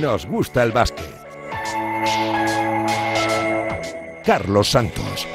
nos gusta el básquet. Carlos Santos.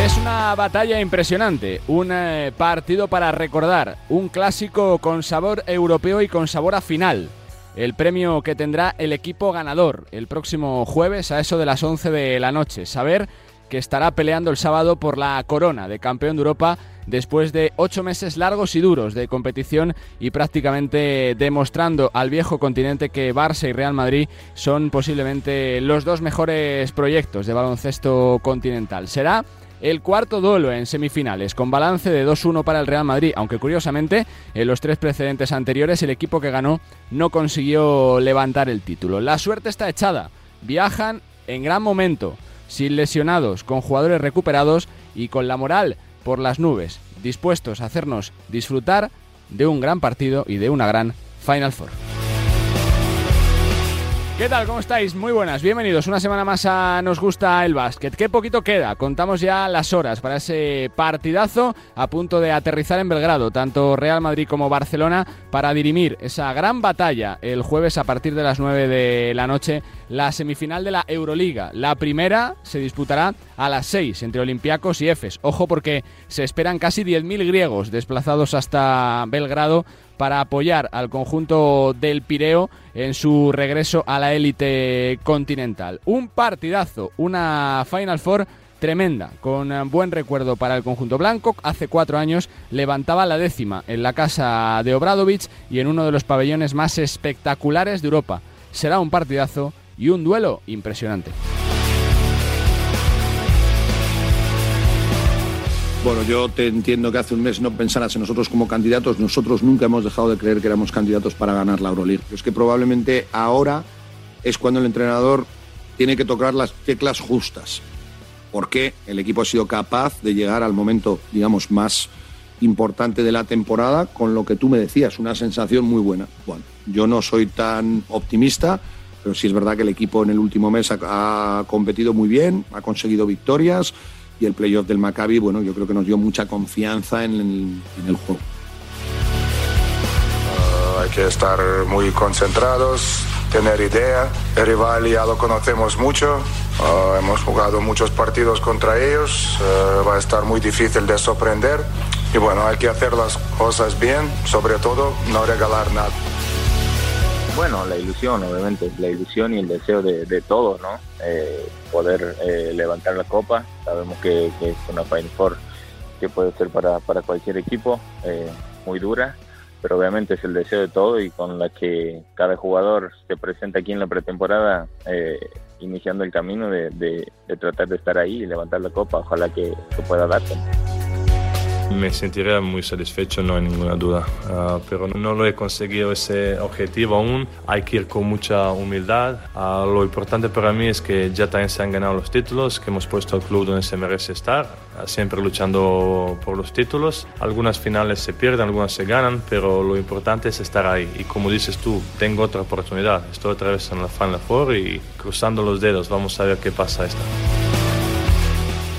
Es una batalla impresionante, un eh, partido para recordar, un clásico con sabor europeo y con sabor a final. El premio que tendrá el equipo ganador el próximo jueves a eso de las 11 de la noche. Saber que estará peleando el sábado por la corona de campeón de Europa después de ocho meses largos y duros de competición y prácticamente demostrando al viejo continente que Barça y Real Madrid son posiblemente los dos mejores proyectos de baloncesto continental. Será el cuarto duelo en semifinales, con balance de 2-1 para el Real Madrid, aunque curiosamente en los tres precedentes anteriores el equipo que ganó no consiguió levantar el título. La suerte está echada, viajan en gran momento, sin lesionados, con jugadores recuperados y con la moral por las nubes, dispuestos a hacernos disfrutar de un gran partido y de una gran Final Four. ¿Qué tal? ¿Cómo estáis? Muy buenas, bienvenidos una semana más a Nos gusta el básquet. Qué poquito queda, contamos ya las horas para ese partidazo a punto de aterrizar en Belgrado, tanto Real Madrid como Barcelona, para dirimir esa gran batalla el jueves a partir de las 9 de la noche, la semifinal de la Euroliga. La primera se disputará a las 6 entre Olympiacos y Efes. Ojo porque se esperan casi 10.000 griegos desplazados hasta Belgrado para apoyar al conjunto del Pireo en su regreso a la élite continental. Un partidazo, una Final Four tremenda, con buen recuerdo para el conjunto blanco. Hace cuatro años levantaba la décima en la casa de Obradovich y en uno de los pabellones más espectaculares de Europa. Será un partidazo y un duelo impresionante. Bueno, yo te entiendo que hace un mes no pensaras en nosotros como candidatos. Nosotros nunca hemos dejado de creer que éramos candidatos para ganar la Euroleague. Es que probablemente ahora es cuando el entrenador tiene que tocar las teclas justas. Porque el equipo ha sido capaz de llegar al momento, digamos, más importante de la temporada con lo que tú me decías, una sensación muy buena. Bueno, yo no soy tan optimista, pero sí es verdad que el equipo en el último mes ha competido muy bien, ha conseguido victorias y el playoff del Maccabi, bueno, yo creo que nos dio mucha confianza en el, juego. Uh, hay que estar muy concentrados, tener idea. El rival ya lo conocemos mucho, uh, hemos jugado muchos partidos contra ellos, uh, va a estar muy difícil de sorprender. Y bueno, hay que hacer las cosas bien, sobre todo no regalar nada. Bueno, la ilusión, obviamente, la ilusión y el deseo de, de todos, ¿no? Eh, poder eh, levantar la copa. Sabemos que, que, es una Final Four que puede ser para, para cualquier equipo, eh, muy dura, pero obviamente es el deseo de todo y con la que cada jugador se presenta aquí en la pretemporada, eh, iniciando el camino de, de, tratar de estar ahí y levantar la copa. Ojalá que, que pueda darse. Me sentiré muy satisfecho, no hay ninguna duda, uh, pero no lo he conseguido ese objetivo aún. Hay que ir con mucha humildad. Uh, lo importante para mí es que ya también se han ganado los títulos, que hemos puesto al club donde se merece estar, uh, siempre luchando por los títulos. Algunas finales se pierden, algunas se ganan, pero lo importante es estar ahí. Y como dices tú, tengo otra oportunidad. Estoy otra vez en la Final Four y cruzando los dedos, vamos a ver qué pasa esta.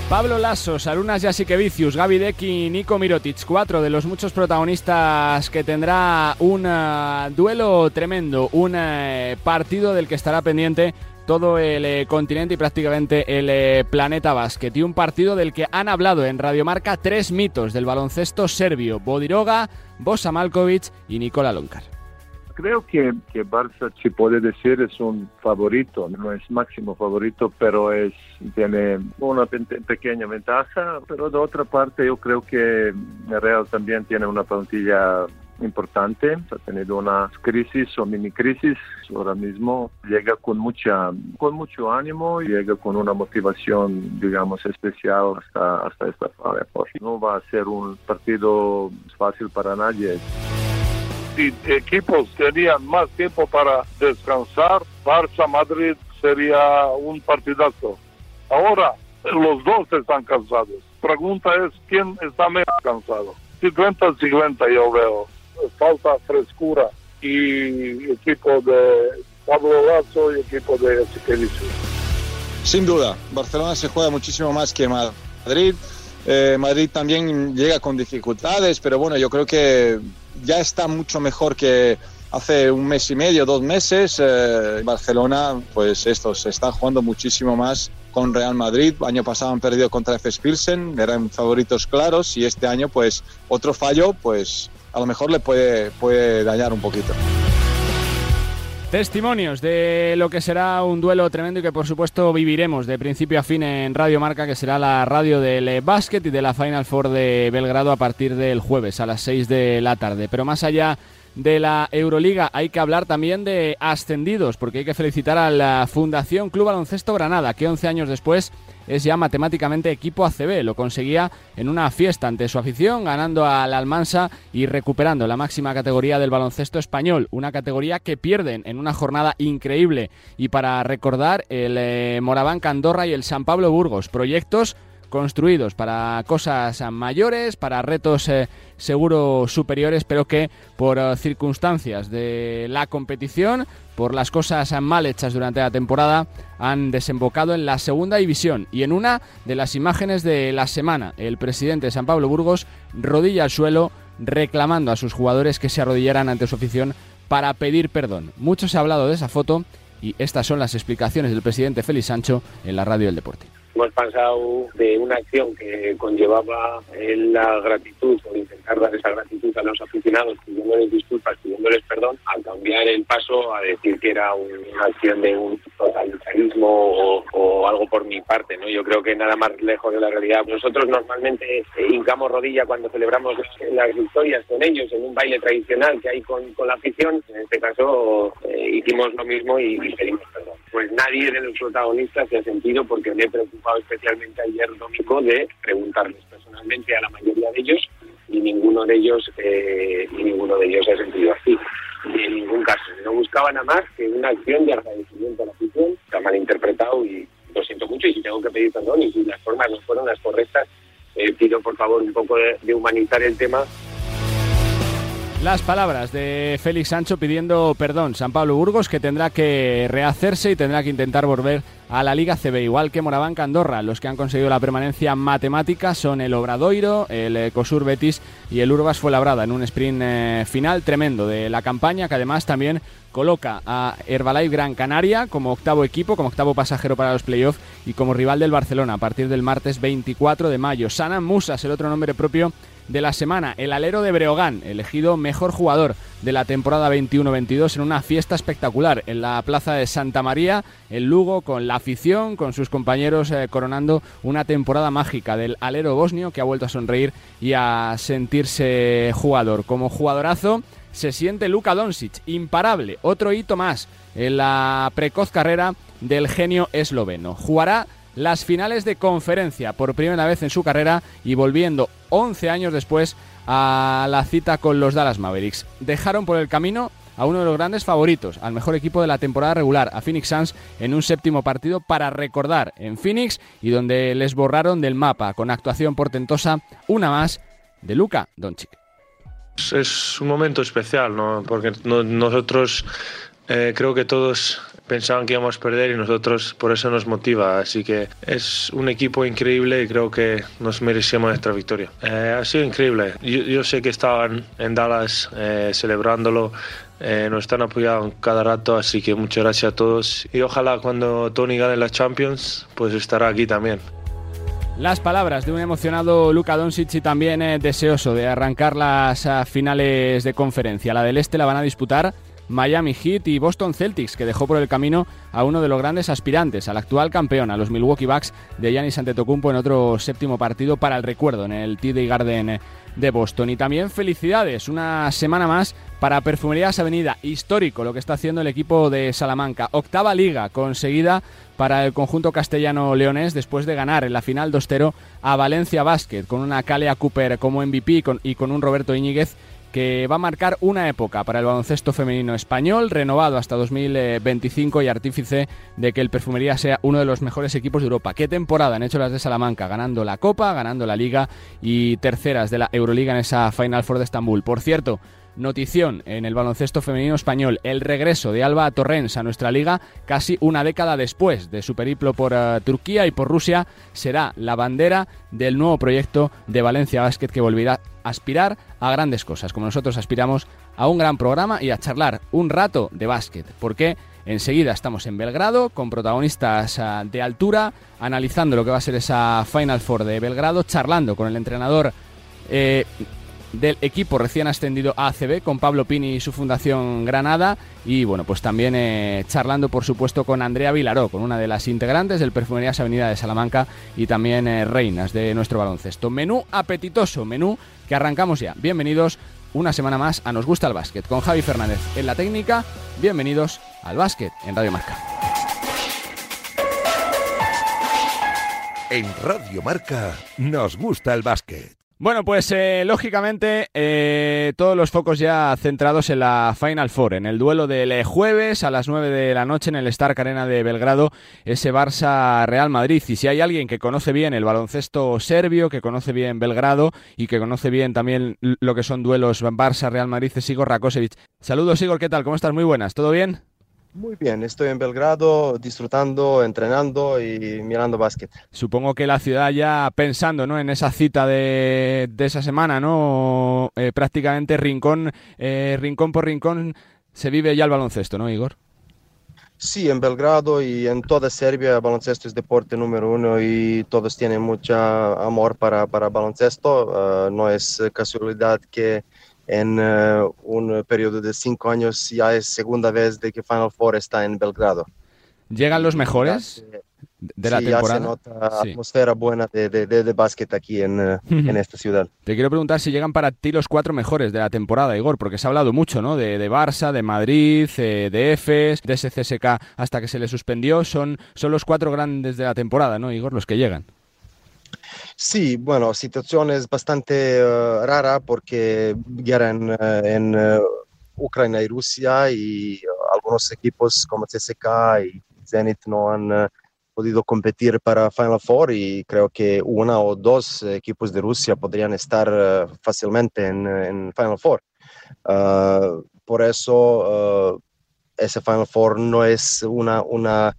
Pablo Lasso, Sarunas Jasikevicius, Gaby Deck y Nico Mirotic, cuatro de los muchos protagonistas que tendrá un uh, duelo tremendo, un uh, partido del que estará pendiente todo el uh, continente y prácticamente el planeta básquet. Y un partido del que han hablado en Radiomarca tres mitos del baloncesto serbio, Bodiroga, Bosa Malkovic y Nikola Lonkar creo que, que Barça, si puede decir, es un favorito, no es máximo favorito, pero es tiene una pe pequeña ventaja, pero de otra parte yo creo que Real también tiene una plantilla importante, ha tenido una crisis o mini crisis ahora mismo, llega con mucha con mucho ánimo y llega con una motivación digamos especial hasta, hasta esta fase. No va a ser un partido fácil para nadie equipos tenían más tiempo para descansar, Barça Madrid sería un partidazo. Ahora los dos están cansados. Pregunta es quién está menos cansado. 50-50 yo veo. Falta frescura y equipo de Pablo Lazo y equipo de Siquelicio. Sin duda, Barcelona se juega muchísimo más que Madrid. Eh, Madrid también llega con dificultades, pero bueno, yo creo que ya está mucho mejor que, hace un mes y medio, dos meses, eh, Barcelona, pues estos se están jugando muchísimo más con Real Madrid. Año pasado han perdido contra FS Pilsen, eran favoritos claros y este año, pues otro fallo, pues a lo mejor le puede, puede dañar un poquito. Testimonios de lo que será un duelo tremendo y que por supuesto viviremos de principio a fin en Radio Marca, que será la radio del básquet y de la Final Four de Belgrado a partir del jueves a las 6 de la tarde. Pero más allá de la Euroliga hay que hablar también de ascendidos, porque hay que felicitar a la Fundación Club Baloncesto Granada, que 11 años después es ya matemáticamente equipo ACB. Lo conseguía en una fiesta ante su afición, ganando al Almansa y recuperando la máxima categoría del baloncesto español. Una categoría que pierden en una jornada increíble. Y para recordar, el eh, Moraván Candorra y el San Pablo Burgos. Proyectos construidos para cosas mayores, para retos eh, seguro superiores, pero que por eh, circunstancias de la competición, por las cosas mal hechas durante la temporada, han desembocado en la segunda división. Y en una de las imágenes de la semana, el presidente de San Pablo Burgos rodilla al suelo reclamando a sus jugadores que se arrodillaran ante su afición para pedir perdón. Mucho se ha hablado de esa foto y estas son las explicaciones del presidente Félix Sancho en la radio del deporte. Hemos pasado de una acción que conllevaba la gratitud o intentar dar esa gratitud a los aficionados pidiéndoles disculpas, pidiéndoles perdón, a cambiar el paso a decir que era una acción de un totalitarismo o, o, algo por mi parte. no Yo creo que nada más lejos de la realidad. Nosotros normalmente eh, hincamos rodilla cuando celebramos las victorias con ellos en un baile tradicional que hay con, con la afición. En este caso eh, hicimos lo mismo y, y pedimos perdón. Pues nadie de los protagonistas se ha sentido porque me he preocupado especialmente ayer domingo de preguntarles personalmente a la mayoría de ellos y ninguno de ellos eh, y ninguno de ellos se ha sentido así ni en ningún caso. No buscaba nada más que una acción de agradecimiento a la afición está malinterpretado y lo siento mucho y si tengo que pedir perdón y si las formas no fueron las correctas eh, pido por favor un poco de humanizar el tema las palabras de Félix Sancho pidiendo perdón. San Pablo Burgos que tendrá que rehacerse y tendrá que intentar volver a la Liga CB, igual que Moraván Andorra. Los que han conseguido la permanencia matemática son el Obradoiro, el Cosur Betis y el Urbas Fuenlabrada en un sprint eh, final tremendo de la campaña que además también coloca a Herbalife Gran Canaria como octavo equipo, como octavo pasajero para los playoffs y como rival del Barcelona a partir del martes 24 de mayo. Sanan Musas, el otro nombre propio de la semana, el alero de Breogán, elegido mejor jugador de la temporada 21-22 en una fiesta espectacular en la plaza de Santa María, el Lugo, con la afición, con sus compañeros eh, coronando una temporada mágica del alero bosnio que ha vuelto a sonreír y a sentirse jugador. Como jugadorazo se siente Luka Doncic, imparable, otro hito más en la precoz carrera del genio esloveno. Jugará las finales de conferencia por primera vez en su carrera y volviendo 11 años después a la cita con los Dallas Mavericks. Dejaron por el camino a uno de los grandes favoritos, al mejor equipo de la temporada regular, a Phoenix Suns, en un séptimo partido para recordar en Phoenix y donde les borraron del mapa con actuación portentosa, una más de Luka Doncic. Es un momento especial, ¿no? Porque nosotros eh, creo que todos pensaban que íbamos a perder y nosotros por eso nos motiva. Así que es un equipo increíble y creo que nos merecemos nuestra victoria. Eh, ha sido increíble. Yo, sé que estaban en Dallas eh, celebrándolo. Eh, nos están apoyando cada rato, así que muchas gracias a todos. Y ojalá cuando Tony gane la Champions, pues estará aquí también. Las palabras de un emocionado Luka Doncic y también deseoso de arrancar las finales de conferencia. La del Este la van a disputar Miami Heat y Boston Celtics, que dejó por el camino a uno de los grandes aspirantes, al actual campeón, a los Milwaukee Bucks de Giannis Antetokounmpo en otro séptimo partido para el recuerdo en el TD Garden de Boston. Y también felicidades, una semana más para Perfumerías Avenida, histórico lo que está haciendo el equipo de Salamanca. Octava liga conseguida para el conjunto castellano-leonés después de ganar en la final 2-0 a Valencia Basket con una Calea Cooper como MVP y con un Roberto Iñiguez que va a marcar una época para el baloncesto femenino español, renovado hasta 2025 y artífice de que el Perfumería sea uno de los mejores equipos de Europa. ¿Qué temporada han hecho las de Salamanca? Ganando la Copa, ganando la Liga y terceras de la Euroliga en esa Final Four de Estambul. Por cierto, Notición en el baloncesto femenino español, el regreso de Alba Torrens a nuestra liga casi una década después de su periplo por uh, Turquía y por Rusia será la bandera del nuevo proyecto de Valencia Basket que volverá aspirar a grandes cosas, como nosotros aspiramos a un gran programa y a charlar un rato de básquet, porque enseguida estamos en Belgrado con protagonistas ah, de altura, analizando lo que va a ser esa Final Four de Belgrado, charlando con el entrenador eh, del equipo recién ascendido a ACB con Pablo Pini y su fundación Granada. Y bueno pues también eh, charlando por supuesto con Andrea Vilaró con una de las integrantes del Perfumerías Avenida de Salamanca y también eh, reinas de nuestro baloncesto. Menú apetitoso menú que arrancamos ya. Bienvenidos una semana más a Nos gusta el básquet con Javi Fernández en la técnica. Bienvenidos al básquet en Radio Marca. En Radio Marca nos gusta el básquet. Bueno, pues eh, lógicamente eh, todos los focos ya centrados en la Final Four, en el duelo del eh, jueves a las 9 de la noche en el Stark Arena de Belgrado, ese Barça-Real Madrid. Y si hay alguien que conoce bien el baloncesto serbio, que conoce bien Belgrado y que conoce bien también lo que son duelos Barça-Real Madrid, es Igor Rakosevic. Saludos Igor, ¿qué tal? ¿Cómo estás? Muy buenas, ¿todo bien? Muy bien, estoy en Belgrado disfrutando, entrenando y mirando básquet. Supongo que la ciudad ya pensando ¿no? en esa cita de, de esa semana, ¿no? Eh, prácticamente rincón, eh, rincón por rincón se vive ya el baloncesto, ¿no, Igor? Sí, en Belgrado y en toda Serbia el baloncesto es deporte número uno y todos tienen mucho amor para, para baloncesto. Uh, no es casualidad que en uh, un periodo de cinco años ya es segunda vez de que Final Four está en Belgrado. ¿Llegan los mejores de la sí, temporada? Ya se nota sí. atmósfera buena de, de, de, de básquet aquí en, uh, en, esta ciudad. Te quiero preguntar si llegan para ti los cuatro mejores de la temporada, Igor, porque se ha hablado mucho, ¿no? De, de Barça, de Madrid, eh, de Efes, de ese CSK hasta que se le suspendió. Son, son los cuatro grandes de la temporada, ¿no, Igor? Los que llegan. Sí, bueno, situación es bastante uh, rara porque guerra en, uh, en uh, Ucrania y Rusia y algunos equipos como CSK y Zenit no han podido competir para Final Four y creo que una o dos equipos de Rusia podrían estar fácilmente en, en, Final Four. por eso ese Final Four no es una, una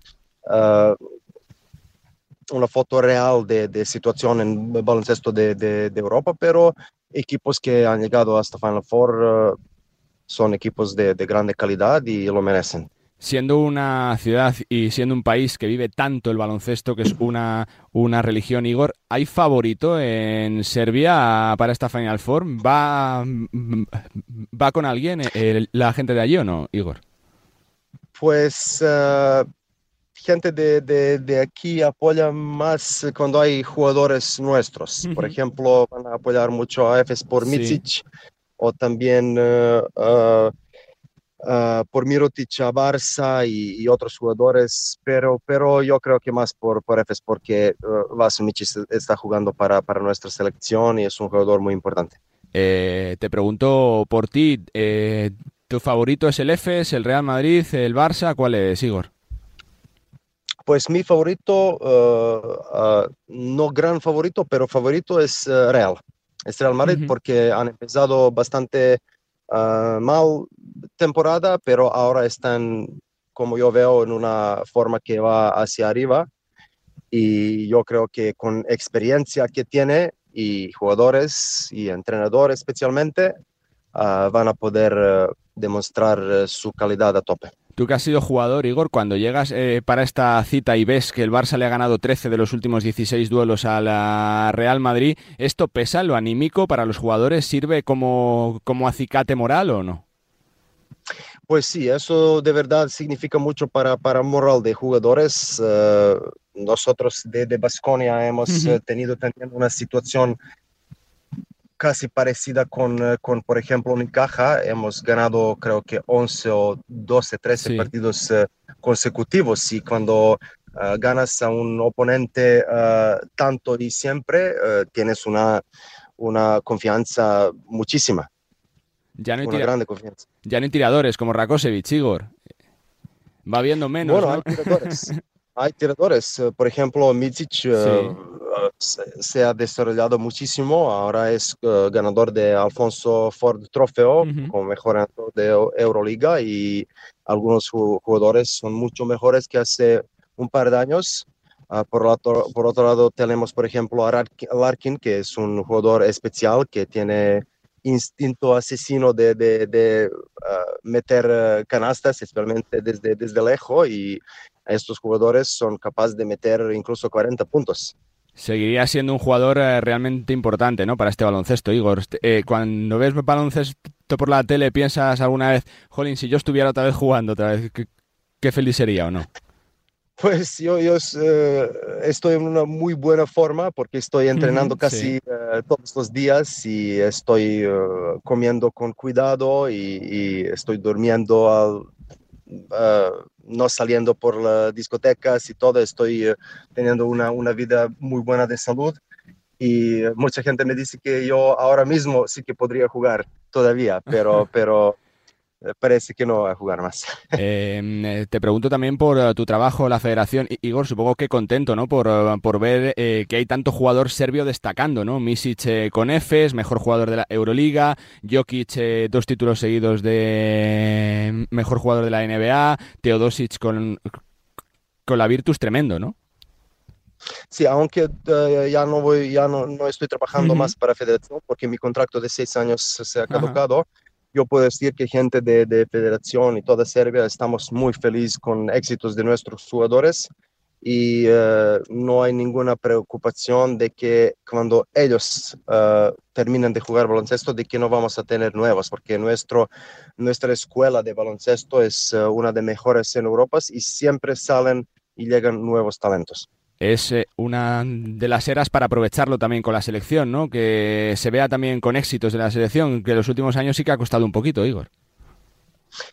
una foto real de, de situación en el baloncesto de, de, de, Europa, pero equipos que han llegado hasta Final Four uh, son equipos de, grande calidad y lo merecen. Siendo una ciudad y siendo un país que vive tanto el baloncesto, que es una, una religión, Igor, ¿hay favorito en Serbia para esta Final Four? ¿Va, va con alguien el, la gente de allí o no, Igor? Pues uh, gente de, de, de, aquí apoya más cuando hay jugadores nuestros. Uh -huh. Por ejemplo, van a apoyar mucho a EFES por Micic sí. o también uh, uh, por Mirotic a Barça y, y, otros jugadores, pero, pero yo creo que más por, por EFES porque uh, Vasunic está jugando para, para nuestra selección y es un jugador muy importante. Eh, te pregunto por ti, eh, ¿tu favorito es el EFES, el Real Madrid, el Barça? ¿Cuál es, Igor? Pues mi favorito, uh, uh, no gran favorito, pero favorito es uh, Real. Es Real Madrid uh -huh. porque han empezado bastante mal temporada, pero ahora están, como yo veo, en una forma que va hacia arriba. Y yo creo que con experiencia que tiene y jugadores y entrenadores especialmente, van a poder demostrar su calidad a tope. Tú que has sido jugador, Igor, cuando llegas eh, para esta cita y ves que el Barça le ha ganado 13 de los últimos 16 duelos a la Real Madrid, ¿esto pesa lo anímico para los jugadores? ¿Sirve como, como acicate moral o no? Pues sí, eso de verdad significa mucho para, para moral de jugadores. Uh, nosotros de Basconia hemos uh -huh. tenido también una situación casi parecida con, eh, con, por ejemplo, Unicaja. Hemos ganado creo que 11 o 12, 13 sí. partidos uh, consecutivos y cuando uh, ganas a un oponente uh, tanto y siempre, tienes una, una confianza muchísima. Ya no, hay una grande confianza. ya no hay tiradores como Rakosevic, Igor. Va viendo menos. Bueno, ¿no? hay tiradores. hay tiradores. Por ejemplo, Micic sí. se ha desarrollado muchísimo. Ahora es uh, ganador de Alfonso Ford Trofeo uh -huh. como mejor de Euroliga y algunos jugadores son mucho mejores que hace un par de años. Ah, por, otro, por otro lado, tenemos, por ejemplo, a Larkin, que es un jugador especial que tiene instinto asesino de, de, ah, meter canastas, especialmente desde, desde lejos, y estos jugadores son capaces de meter incluso 40 puntos. Seguiría siendo un jugador eh, realmente importante ¿no? para este baloncesto, Igor. Eh, cuando ves baloncesto por la tele, ¿piensas alguna vez, jolín, si yo estuviera otra vez jugando otra vez, qué, feliz sería o no? Pues yo, yo eh, estoy en una muy buena forma porque estoy entrenando casi todos los días y estoy comiendo con cuidado y, estoy durmiendo al, no saliendo por las discotecas y todo, estoy eh, teniendo una, una, vida muy buena de salud. Y mucha gente me dice que yo ahora mismo sí que podría jugar todavía, pero, pero parece que no va a jugar más. Em, eh, te pregunto también por eh, tu trabajo, la federación. Igor, supongo que contento, ¿no? Por, por ver que hay tanto jugador serbio destacando, ¿no? Misic con Efes, mejor jugador de la Euroliga, Jokic dos títulos seguidos de mejor jugador de la NBA, Teodosic con, con la Virtus tremendo, ¿no? Sí, aunque ya no voy, ya no, no estoy trabajando más para Federación porque mi contrato de seis años se ha caducado yo puedo decir que gente de, federación y toda Serbia estamos muy felices con éxitos de nuestros jugadores y eh, no hay ninguna preocupación de que cuando ellos uh, terminen de jugar baloncesto, de que no vamos a tener nuevos, porque nuestro, nuestra escuela de baloncesto es uh, una de mejores en Europa y siempre salen y llegan nuevos talentos es eh, una de las eras para aprovecharlo también con la selección, ¿no? Que se vea también con éxitos de la selección, que en los últimos años sí que ha costado un poquito, Igor.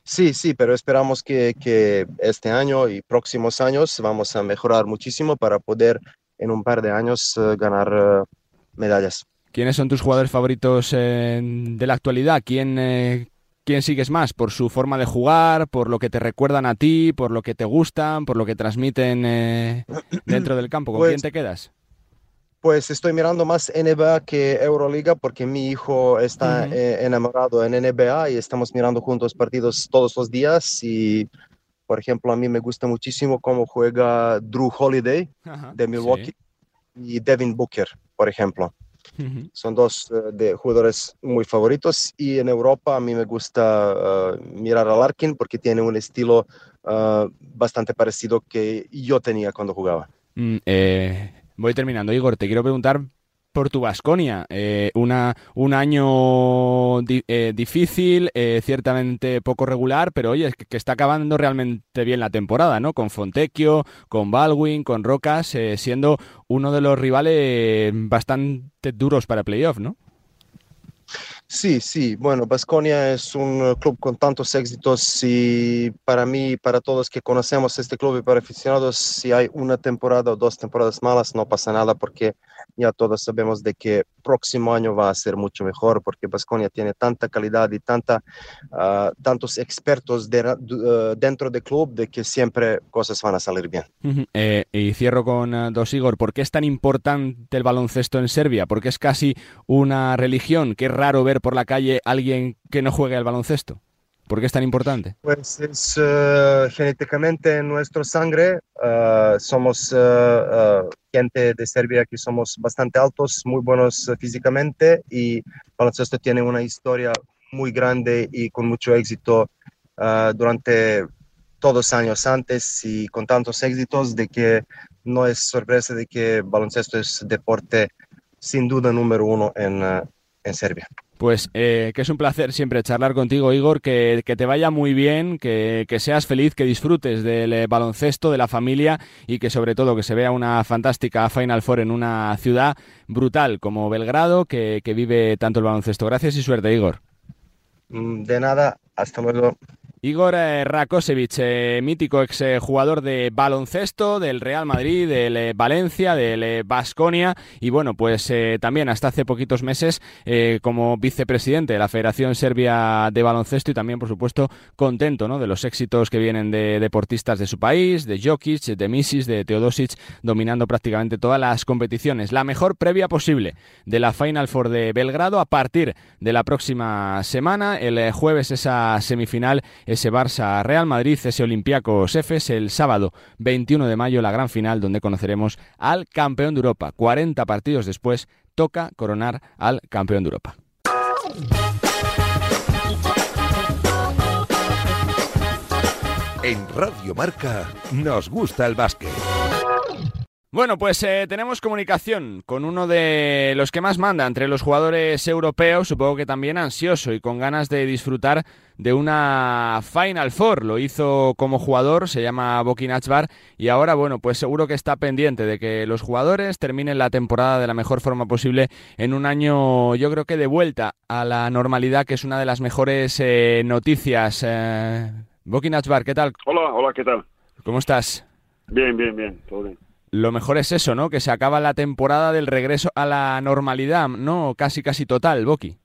Sí, sí, pero esperamos que, que este año y próximos años vamos a mejorar muchísimo para poder en un par de años eh, ganar eh, medallas. ¿Quiénes son tus jugadores favoritos de la actualidad? ¿Quién, ¿Quién sigues más? ¿Por su forma de jugar? ¿Por lo que te recuerdan a ti? ¿Por lo que te gustan? ¿Por lo que transmiten eh, dentro del campo? ¿Con quién pues te quedas? Pues estoy mirando más NBA que Euroliga porque mi hijo está eh, enamorado en NBA y estamos mirando juntos partidos todos los días y por ejemplo a mí me gusta muchísimo cómo juega Drew Holiday de Milwaukee y Devin Booker, por ejemplo. Son dos eh, de jugadores muy favoritos y en Europa a mí me gusta eh, mirar a Larkin porque tiene un estilo eh, bastante parecido que yo tenía cuando jugaba. Mm, voy terminando, Igor. Te quiero preguntar por tu Vasconia. Eh, una, un año eh, difícil, eh, ciertamente poco regular, pero oye, es que, está acabando realmente bien la temporada, ¿no? Con Fontecchio, con Baldwin, con Rocas, siendo uno de los rivales bastante duros para playoff, ¿no? Sí, sí, bueno, Basconia es un eh, club con tantos éxitos y para mí, para todos que conocemos este club y para aficionados, si hay una temporada o dos temporadas malas, no pasa nada porque ya todos sabemos de que próximo año va a ser mucho mejor porque Basconia tiene tanta calidad y tanta, ah, tantos expertos eh, dentro del club de que siempre cosas van a salir bien. Eh, y cierro con dos, Igor, ¿por qué es tan importante el baloncesto en Serbia? Porque es casi una religión, qué raro ver por la calle alguien que no juegue al baloncesto? ¿Por qué es tan importante? Pues es eh, genéticamente en nuestra sangre. Eh, somos eh, gente de Serbia que somos bastante altos, muy buenos físicamente y el baloncesto tiene una historia muy grande y con mucho éxito durante todos años antes y con tantos éxitos de que no es sorpresa de que baloncesto es deporte sin duda número uno en, en Serbia. Pues eh, que es un placer siempre charlar contigo, Igor, que, te vaya muy bien, que, seas feliz, que disfrutes del eh, baloncesto, de la familia y que sobre todo que se vea una fantástica Final Four en una ciudad brutal como Belgrado, que, que vive tanto el baloncesto. Gracias y suerte, Igor. Mm, de nada, hasta luego. Igor eh, Rakosevich, eh, mítico exjugador de baloncesto del Real Madrid, del eh, Valencia, del Basconia y bueno, pues también hasta hace poquitos meses como vicepresidente de la Federación Serbia de Baloncesto y también, por supuesto, contento ¿no? de los éxitos que vienen de deportistas de su país, de Jokic, de Misis, de Teodosic, dominando prácticamente todas las competiciones. La mejor previa posible de la Final Four de Belgrado a partir de la próxima semana. El jueves esa semifinal ese Barça-Real Madrid, ese Olympiacos Efes, el sábado 21 de mayo, la gran final donde conoceremos al campeón de Europa. 40 partidos después, toca coronar al campeón de Europa. En Radio Marca nos gusta el básquet. Bueno, pues eh, tenemos comunicación con uno de los que más manda entre los jugadores europeos, supongo que también ansioso y con ganas de disfrutar de una Final Four. Lo hizo como jugador, se llama Boki Nachbar, y ahora, bueno, pues seguro que está pendiente de que los jugadores terminen la temporada de la mejor forma posible en un año, yo creo que de vuelta a la normalidad, que es una de las mejores eh, noticias. Eh, Boki Nachbar, ¿qué tal? Hola, hola, ¿qué tal? ¿Cómo estás? Bien, bien, bien, todo bien lo mejor es eso, ¿no? Que se acaba la temporada del regreso a la normalidad, ¿no? Casi, casi total, Boki.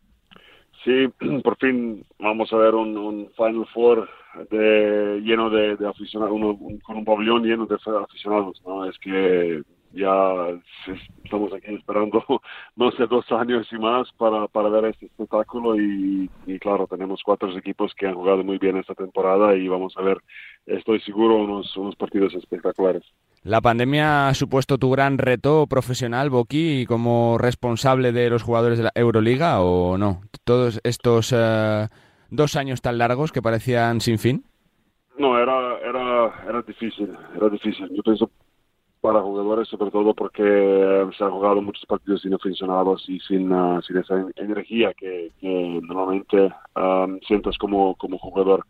Sí, por fin vamos a ver un, Final Four de, lleno de, aficionados, con un pabellón lleno de aficionados, ¿no? Es que ya estamos aquí esperando no sé dos años y más para, para ver este espectáculo y, claro tenemos cuatro equipos que han jugado muy bien esta temporada y vamos a ver estoy seguro unos, unos partidos espectaculares la pandemia ha supuesto tu gran reto profesional, Boqui, como responsable de los jugadores de la Euroliga o no? Todos estos eh, dos años tan largos que parecían sin fin. No, era, era, era difícil, era difícil. Yo pienso para jugadores, sobre todo porque eh, se han jugado muchos partidos sin aficionados y sin, uh, sin esa energía que, normalmente sientas como, como jugador.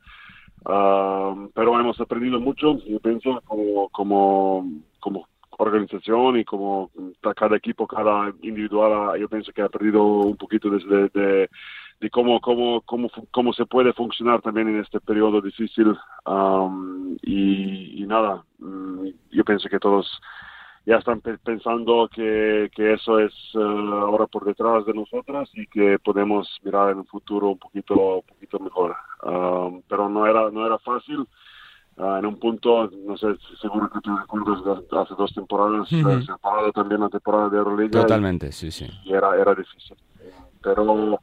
Um, pero hemos aprendido mucho, yo pienso, como, como, como organización y como cada equipo, cada individual, yo pienso que ha perdido un poquito desde de, de cómo, cómo, cómo, cómo se puede funcionar también en este periodo difícil. Um, y, y, nada, mm, yo pienso que todos ya están pensando que, que eso es uh, ahora por detrás de nosotras y que podemos mirar en un futuro un poquito, un poquito mejor. Um, pero no era, no era fácil. Uh, en un punto, no sé, seguro que te recuerdas, hace dos temporadas uh -huh. se ha parado también la temporada de Euroliga. Totalmente, y, sí, sí. Y era, era difícil. Pero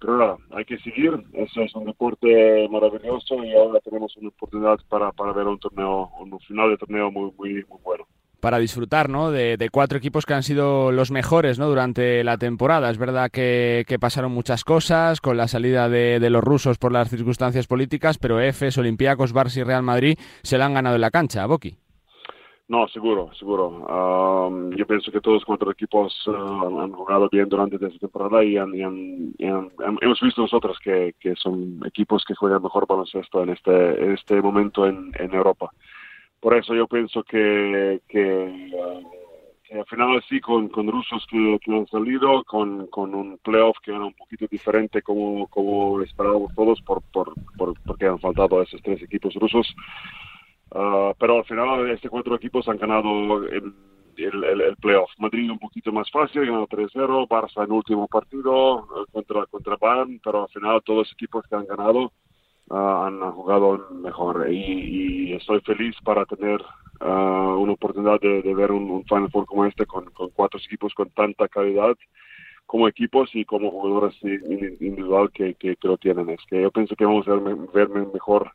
pero nada, hay que seguir, eso es un deporte maravilloso y ahora tenemos una oportunidad para, para ver un torneo, un final de torneo muy, muy, muy bueno para disfrutar ¿no? De, cuatro equipos que han sido los mejores ¿no? durante la temporada. Es verdad que, pasaron muchas cosas con la salida de, los rusos por las circunstancias políticas, pero EFES, Olympiacos, Barça y Real Madrid se la han ganado en la cancha, Boki. No, seguro, seguro. Um, yo pienso que todos los cuatro equipos uh, han jugado bien durante esta temporada y, han, y, han, y han, hemos visto nosotros que, son equipos que juegan mejor baloncesto en este, en este momento en, en Europa. Por eso yo pienso que, que, uh, que al final sí, con, con rusos que, que, han salido, con, con un playoff que era un poquito diferente como, como esperábamos todos, por, por, por, porque han faltado esos tres equipos rusos. Uh, pero al final este cuatro equipos han ganado el, el, el, el, playoff. Madrid un poquito más fácil, ganó 3-0, Barça en último partido uh, contra, contra Bayern, pero al final todos los equipos que han ganado uh, han jugado mejor y, y, estoy feliz para tener una oportunidad de, ver un, un, Final Four como este con, cuatro equipos con tanta calidad como equipos y como jugadores individual que, que, lo tienen. Es que yo pienso que vamos a ver, verme mejor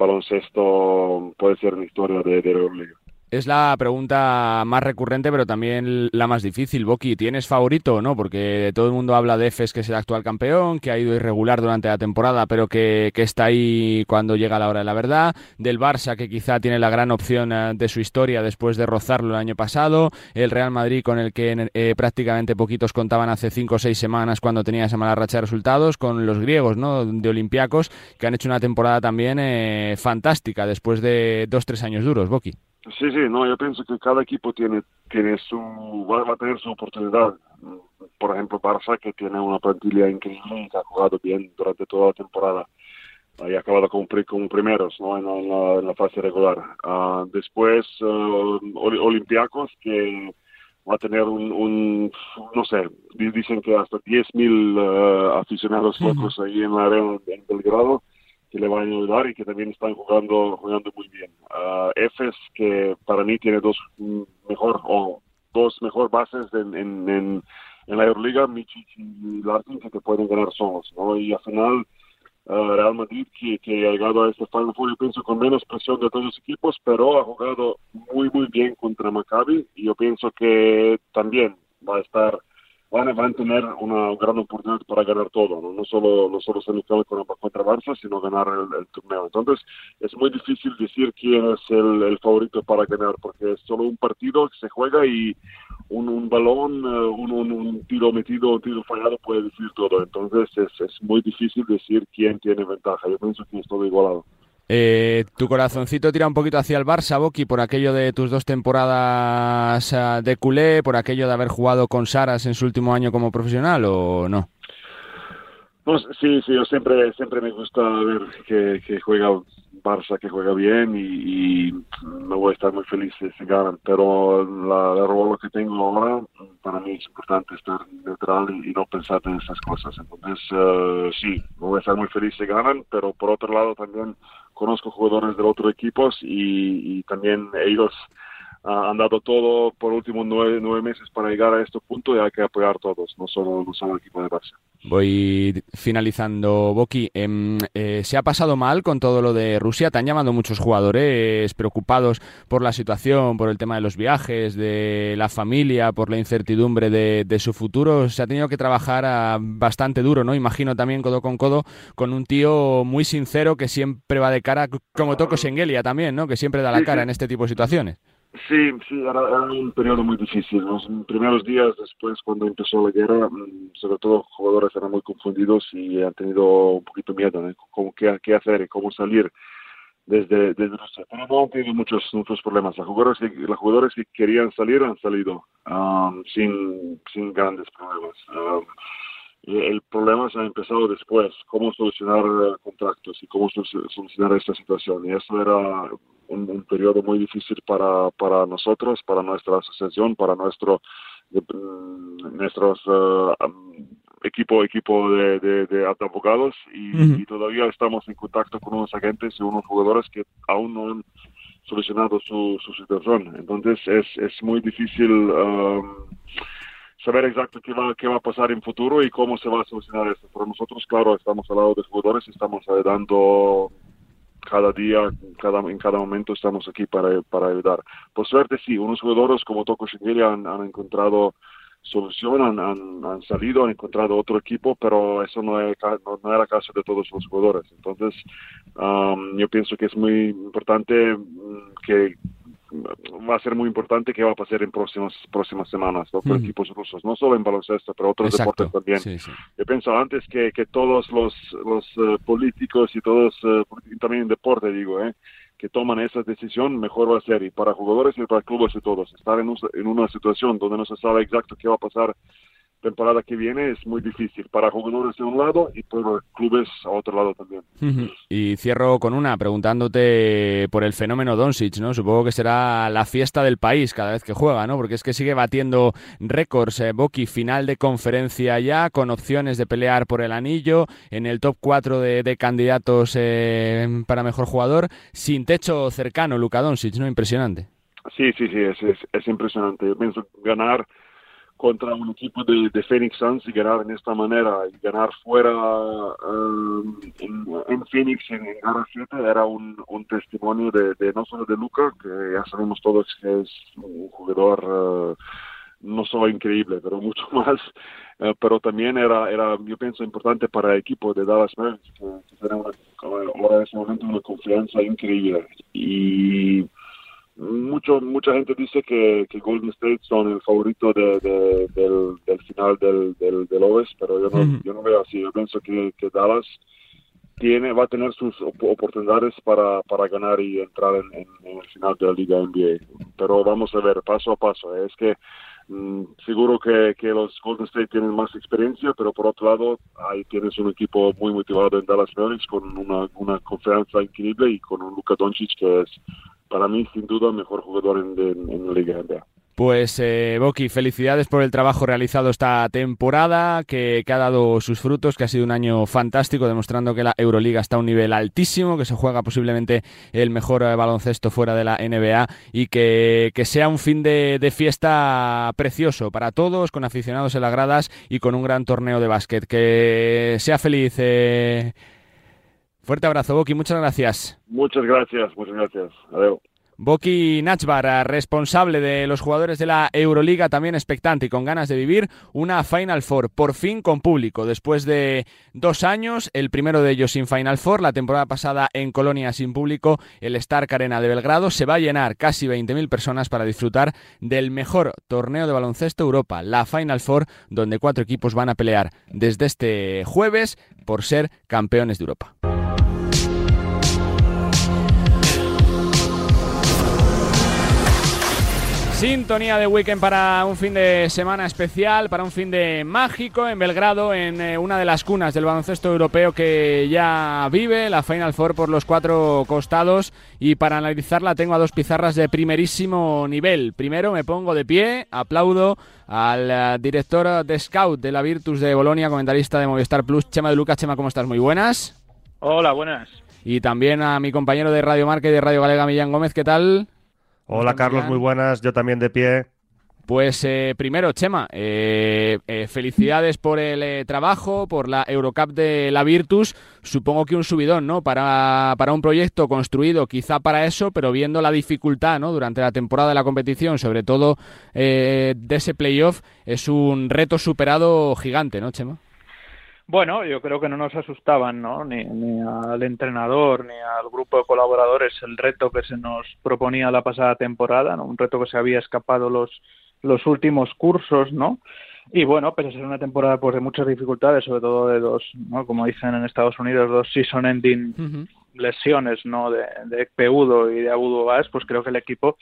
baloncesto puede ser una historia de, de. Es la pregunta más recurrente, pero también la más difícil. Boki, ¿tienes favorito o no? Porque todo el mundo habla de Efes, que es el actual campeón, que ha ido irregular durante la temporada, pero que, que, está ahí cuando llega la hora de la verdad. Del Barça, que quizá tiene la gran opción eh, de su historia después de rozarlo el año pasado. El Real Madrid, con el que eh, prácticamente poquitos contaban hace cinco o seis semanas cuando tenía esa mala racha de resultados. Con los griegos, ¿no? De Olympiacos, que han hecho una temporada también eh, fantástica después de dos, tres años duros, Boki. Sí, sí, no, yo pienso que cada equipo tiene, tiene su, va, va, a tener su oportunidad. Por ejemplo, Barça, que tiene una plantilla increíble que ha jugado bien durante toda la temporada. Y ha acabado como, como primeros ¿no? en, la, en, fase regular. Uh, después, uh, Olympiacos, que va a tener un, un, no sé, dicen que hasta 10.000 uh, aficionados locos ahí en la arena en Belgrado que le van a ayudar y que también están jugando jugando muy bien. Uh, Efes, que para mí tiene dos mejor o dos mejor bases en, en, la Euroliga, Michic y Larkin, que te pueden ganar solos, ¿no? Y al final Real Madrid que, que, ha llegado a este Final Four, yo pienso, con menos presión de todos los equipos, pero ha jugado muy, muy bien contra Maccabi y yo pienso que también va a estar van a, tener una gran oportunidad para ganar todo, no, no solo no solo semifinal contra Barça, sino ganar el, torneo. Entonces es muy difícil decir quién es el, el, favorito para ganar, porque es solo un partido que se juega y un, un balón, eh, un, un, un, tiro metido, un tiro fallado puede decir todo. Entonces es, es muy difícil decir quién tiene ventaja. Yo pienso que es todo igualado. Eh, tu corazoncito tira un poquito hacia el Barça, Boki, por aquello de tus dos temporadas ah, de culé, por aquello de haber jugado con Saras en su último año como profesional, ¿o no? Pues, sí, sí, yo siempre, siempre me gusta ver que, juega Barça, que juega bien y, me voy a estar muy feliz si ganan. Pero la, la rol que tengo ahora, para mí es importante estar neutral y, no pensar en esas cosas. Entonces, uh, sí, voy a estar muy feliz si ganan, pero por otro lado también conozco jugadores de otros equipos y, y también ellos han dado todo por últimos nueve, nueve, meses para llegar a este punto y hay que apoyar todos, no solo, no solo el equipo de Barça. Voy finalizando, Boki. Em, eh, ¿Se ha pasado mal con todo lo de Rusia? ¿Te han llamado muchos jugadores preocupados por la situación, por el tema de los viajes, de la familia, por la incertidumbre de, de su futuro? Se ha tenido que trabajar a, bastante duro, ¿no? Imagino también codo con codo con un tío muy sincero que siempre va de cara, como Toko Schengelia también, ¿no? Que siempre da la cara en este tipo de situaciones. Sí, sí, era, un periodo muy difícil. Los primeros días después, cuando empezó la guerra, mm, sobre todo jugadores eran muy confundidos y han tenido un poquito miedo de cómo, qué, qué hacer y cómo salir desde, desde Rusia. Pero no han tenido muchos, muchos problemas. Los jugadores, los jugadores que querían salir han salido sin, sin grandes problemas. El problema se ha empezado después, cómo solucionar eh, contratos y cómo solucionar esta situación. Y eso era un, periodo muy difícil para, para nosotros, para nuestra asociación, para nuestro mm, nuestros uh, equipo equipo de, de, abogados y, todavía estamos en contacto con unos agentes y unos jugadores que aún no han solucionado su, su situación. Entonces es, es muy difícil um, saber exacto qué va, qué va a pasar en futuro y cómo se va a solucionar esto. Pero nosotros, claro, estamos al lado de jugadores estamos dando cada día, cada, en cada momento estamos aquí para, para ayudar. Por suerte, sí, unos jugadores como Toko Shingeli han, han encontrado solución, han, han, salido, han encontrado otro equipo, pero eso no, es, no, era caso de todos los jugadores. Entonces, um, yo pienso que es muy importante mm, que va a ser muy importante qué va a pasar en próximas próximas semanas los equipos rusos, no solo en baloncesto, pero otros deportes también. Yo pienso antes que, que todos los, los eh, políticos y todos, uh, también en deporte digo, eh, que toman esa decisión, mejor va a ser. Y para jugadores y para clubes y todos, estar en, en una situación donde no se sabe exacto qué va a pasar temporada que viene es muy difícil para jugadores de un lado y para clubes a otro lado también. Y cierro con una preguntándote por el fenómeno Doncic, ¿no? Supongo que será la fiesta del país cada vez que juega, ¿no? Porque es que sigue batiendo récords, eh, Boki, final de conferencia ya, con opciones de pelear por el anillo, en el top 4 de, candidatos eh, para mejor jugador, sin techo cercano, Luka Doncic, ¿no? Impresionante. Sí, sí, sí, es, es, es impresionante. Yo pienso ganar contra un equipo de, de, Phoenix Suns y ganar en esta manera y ganar fuera um, en, Phoenix en, en 7 era un, un testimonio de, de, no solo de Luca, que ya sabemos todos que es un jugador uh, no solo increíble, pero mucho más, uh, pero también era, era, yo pienso, importante para el equipo de Dallas Mavericks, que, que tenía ahora en ese momento una confianza increíble. Y mucho mucha gente dice que, que, Golden State son el favorito de, del, del, final del, del, del Oeste, pero yo no, yo no veo así. Yo pienso que, que, Dallas tiene va a tener sus oportunidades para, para ganar y entrar en, en, el final de la Liga NBA. Pero vamos a ver paso a paso. Es que mm, seguro que, que los Golden State tienen más experiencia, pero por otro lado ahí tienes un equipo muy motivado en Dallas Mavericks con una, una confianza increíble y con un Luka Doncic que es para mí, sin duda, mejor jugador en, la Liga NBA. Pues, eh, Boki, felicidades por el trabajo realizado esta temporada, que, ha dado sus frutos, que ha sido un año fantástico, demostrando que la Euroliga está a un nivel altísimo, que se juega posiblemente el mejor eh, baloncesto fuera de la NBA y que, sea un fin de, fiesta precioso para todos, con aficionados en las gradas y con un gran torneo de básquet. Que sea feliz. Eh, Fuerte abrazo, Boki, muchas gracias. Muchas gracias, muchas gracias. Adiós. Boki Nachbar, responsable de los jugadores de la Euroliga, también expectante y con ganas de vivir una Final Four, por fin con público, después de dos años, el primero de ellos sin Final Four, la temporada pasada en Colonia sin público, el Stark Arena de Belgrado se va a llenar casi 20.000 personas para disfrutar del mejor torneo de baloncesto Europa, la Final Four, donde cuatro equipos van a pelear desde este jueves por ser campeones de Europa. Sintonía de weekend para un fin de semana especial, para un fin de mágico en Belgrado, en eh, una de las cunas del baloncesto europeo que ya vive, la Final Four por los cuatro costados. Y para analizarla tengo a dos pizarras de primerísimo nivel. Primero me pongo de pie, aplaudo al eh, director de Scout de la Virtus de Bolonia, comentarista de Movistar Plus, Chema de Lucas. Chema, ¿cómo estás? Muy buenas. Hola, buenas. Y también a mi compañero de Radio Marca y de Radio Galega, Millán Gómez. ¿Qué tal? Hola Carlos, muy buenas, yo también de pie. Pues eh, primero, Chema, eh, eh, felicidades por el trabajo, por la Eurocup de la Virtus. Supongo que un subidón, ¿no? Para, para, un proyecto construido quizá para eso, pero viendo la dificultad, ¿no? Durante la temporada de la competición, sobre todo de ese playoff, es un reto superado gigante, ¿no, Chema? Bueno, yo creo que no nos asustaban, ¿no? Ni, ni, al entrenador ni al grupo de colaboradores el reto que se nos proponía la pasada temporada, ¿no? Un reto que se había escapado los los últimos cursos, ¿no? Y bueno, pese a ser una temporada pues de muchas dificultades, sobre todo de dos, ¿no? Como dicen en Estados Unidos, dos season ending lesiones, ¿no? De, de Peudo y de Agudo Gas, pues creo que el equipo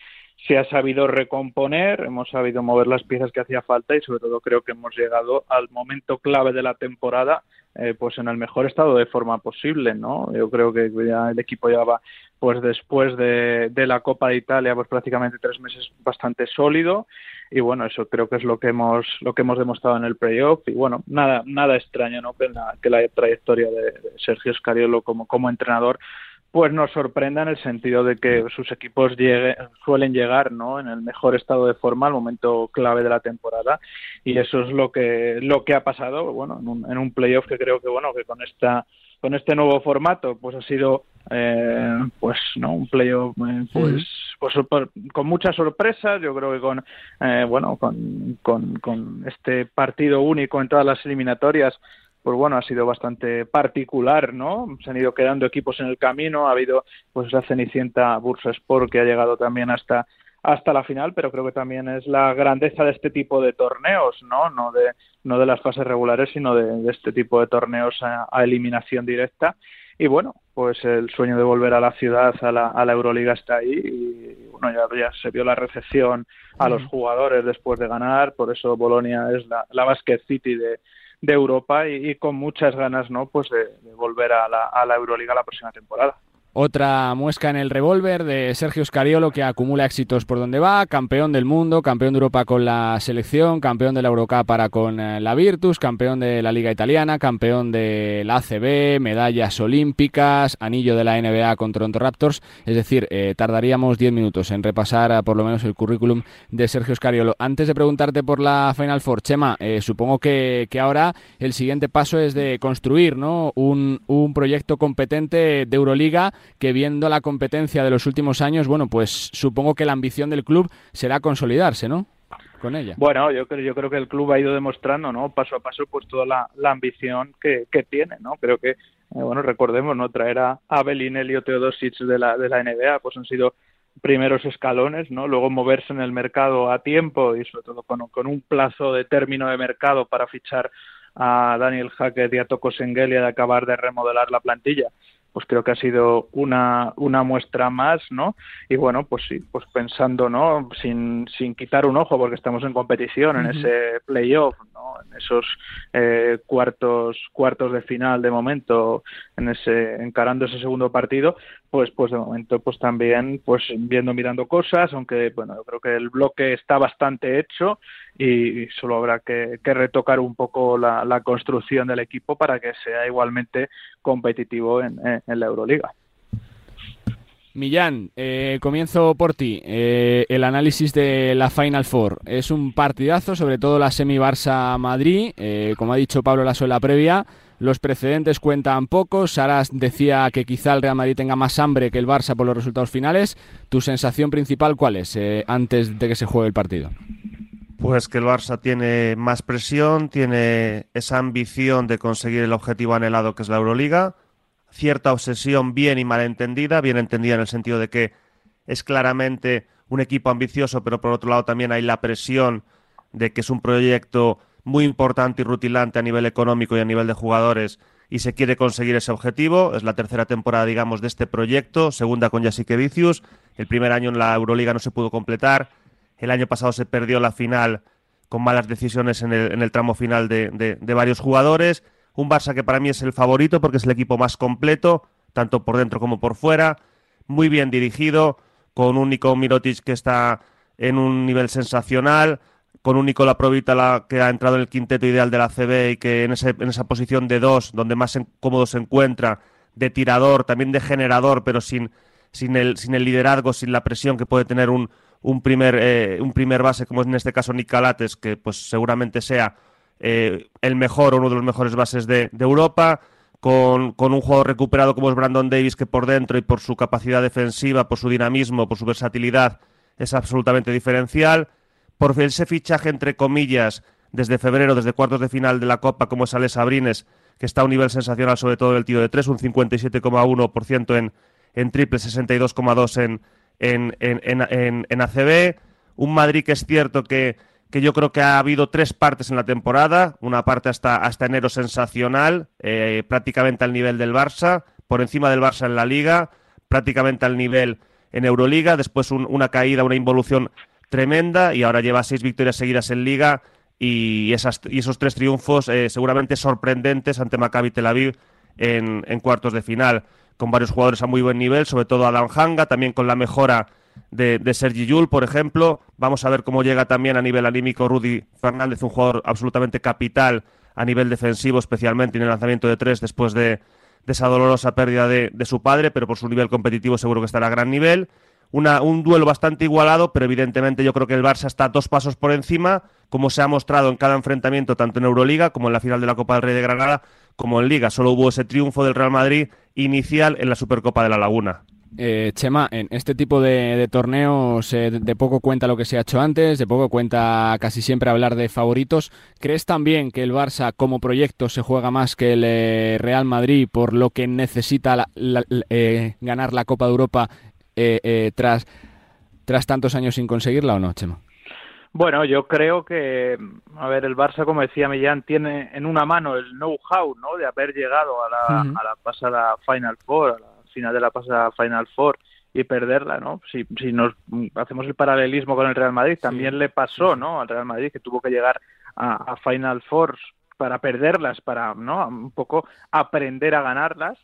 se ha sabido recomponer, hemos sabido mover las piezas que hacía falta y sobre todo creo que hemos llegado al momento clave de la temporada eh, pues en el mejor estado de forma posible, ¿no? Yo creo que ya el equipo va pues después de, de la Copa de Italia pues prácticamente tres meses bastante sólido y bueno eso creo que es lo que hemos lo que hemos demostrado en el playoff y bueno nada nada extraño no que la, que la trayectoria de, de Sergio Scariolo como como entrenador pues nos sorprenda en el sentido de que sus equipos suelen llegar ¿no? en el mejor estado de forma al momento clave de la temporada y eso es lo que lo que ha pasado bueno en un, en un playoff que creo que bueno que con esta con este nuevo formato pues ha sido eh, pues no un playoff eh, pues, pues con muchas sorpresas yo creo que con eh, bueno con, con, con este partido único en todas las eliminatorias pues bueno, ha sido bastante particular, ¿no? Se han ido quedando equipos en el camino, ha habido pues esa Cenicienta Bursa Sport que ha llegado también hasta hasta la final, pero creo que también es la grandeza de este tipo de torneos, ¿no? No de no de las fases regulares, sino de, este tipo de torneos a, eliminación directa. Y bueno, pues el sueño de volver a la ciudad, a la, a la Euroliga está ahí y bueno, ya, ya se vio la recepción a los jugadores después de ganar, por eso Bolonia es la, la Basket City de, de Europa y, con muchas ganas no pues de, volver a la, a la Euroliga la próxima temporada. Otra muesca en el revólver de Sergio Scariolo que acumula éxitos por donde va, campeón del mundo, campeón de Europa con la selección, campeón de la Eurocup con eh, la Virtus, campeón de la Liga Italiana, campeón de la ACB, medallas olímpicas, anillo de la NBA con Toronto Raptors. Es decir, eh, tardaríamos 10 minutos en repasar eh, por lo menos el currículum de Sergio Scariolo. Antes de preguntarte por la Final Four, Chema, supongo que, que, ahora el siguiente paso es de construir ¿no? un, un proyecto competente de Euroliga que viendo la competencia de los últimos años, bueno, pues supongo que la ambición del club será consolidarse, ¿no? Con ella. Bueno, yo creo, yo creo que el club ha ido demostrando, ¿no? Paso a paso, pues toda la, la ambición que, que, tiene, ¿no? Creo que, eh, bueno, recordemos, ¿no? Traer a, a Belinelli o Teodosic de la, de la NBA, pues han sido primeros escalones, ¿no? Luego moverse en el mercado a tiempo y sobre todo con, con un plazo de término de mercado para fichar a Daniel Hackett y a Toko Sengelia de acabar de remodelar la plantilla pues creo que ha sido una, una muestra más, ¿no? Y bueno, pues sí, pues pensando, ¿no? Sin, sin quitar un ojo, porque estamos en competición, en ese playoff, ¿no? En esos eh, cuartos, cuartos de final de momento, en ese, encarando ese segundo partido, pues, pues de momento, pues también, pues viendo, mirando cosas, aunque, bueno, yo creo que el bloque está bastante hecho y, solo habrá que, retocar un poco la, construcción del equipo para que sea igualmente competitivo en, en, la Euroliga. Millán, eh, comienzo por ti. Eh, el análisis de la Final Four. Es un partidazo, sobre todo la semi Barça-Madrid. Eh, como ha dicho Pablo Lasso en la previa, los precedentes cuentan poco. Saras decía que quizá el Real Madrid tenga más hambre que el Barça por los resultados finales. ¿Tu sensación principal cuál es eh, antes de que se juegue el partido? Pues que el Barça tiene más presión, tiene esa ambición de conseguir el objetivo anhelado que es la Euroliga, cierta obsesión bien y mal entendida, bien entendida en el sentido de que es claramente un equipo ambicioso, pero por otro lado también hay la presión de que es un proyecto muy importante y rutilante a nivel económico y a nivel de jugadores y se quiere conseguir ese objetivo. Es la tercera temporada, digamos, de este proyecto, segunda con Vicius. El primer año en la Euroliga no se pudo completar. El año pasado se perdió la final con malas decisiones en el, tramo final de, de, varios jugadores. Un Barça que para mí es el favorito porque es el equipo más completo, tanto por dentro como por fuera. Muy bien dirigido, con un Nico Mirotic que está en un nivel sensacional, con un Nicola Provita que ha entrado en el quinteto ideal de la CB y que en, en esa posición de dos, donde más cómodo se encuentra, de tirador, también de generador, pero sin, sin, el, sin el liderazgo, sin la presión que puede tener un, un, primer, eh, un primer base, como es en este caso Nick Calates, que pues seguramente sea eh, el mejor o uno de los mejores bases de, de Europa con, un jugador recuperado como es Brandon Davis, que por dentro y por su capacidad defensiva, por su dinamismo, por su versatilidad, es absolutamente diferencial. Por ese fichaje, entre comillas, desde febrero, desde cuartos de final de la Copa, como es Alex Sabrines, que está a un nivel sensacional, sobre todo en el tiro de tres, un 57,1% en, en triple, 62,2% en, en, en, en, en ACB. Un Madrid que es cierto que que yo creo que ha habido tres partes en la temporada, una parte hasta, hasta enero sensacional, eh, prácticamente al nivel del Barça, por encima del Barça en la liga, prácticamente al nivel en Euroliga, después una caída, una involución tremenda y ahora lleva seis victorias seguidas en liga y, esas, y esos tres triunfos eh, seguramente sorprendentes ante Maccabi Tel Aviv en, cuartos de final, con varios jugadores a muy buen nivel, sobre todo Adam Hanga, también con la mejora de, de Sergi Yul, por ejemplo. Vamos a ver cómo llega también a nivel anímico Rudy Fernández, un jugador absolutamente capital a nivel defensivo, especialmente en el lanzamiento de tres después de, esa dolorosa pérdida de, su padre, pero por su nivel competitivo seguro que estará a gran nivel. Un duelo bastante igualado, pero evidentemente yo creo que el Barça está dos pasos por encima, como se ha mostrado en cada enfrentamiento, tanto en Euroliga como en la final de la Copa del Rey de Granada, como en Liga. Solo hubo ese triunfo del Real Madrid inicial en la Supercopa de la Laguna. Eh, Chema, en este tipo de, torneos eh, de poco cuenta lo que se ha hecho antes, de poco cuenta casi siempre hablar de favoritos. ¿Crees también que el Barça como proyecto se juega más que el eh, Real Madrid por lo que necesita ganar la Copa de Europa tras, tras tantos años sin conseguirla o no, Chema? Bueno, yo creo que, a ver, el Barça, como decía Millán, tiene en una mano el know-how, ¿no? De haber llegado a la, a la pasada Final Four, a la final de la pasada Final Four y perderla, ¿no? Si, si nos hacemos el paralelismo con el Real Madrid, también le pasó, ¿no? Al Real Madrid que tuvo que llegar a, Final Four para perderlas, para, ¿no? Un poco aprender a ganarlas.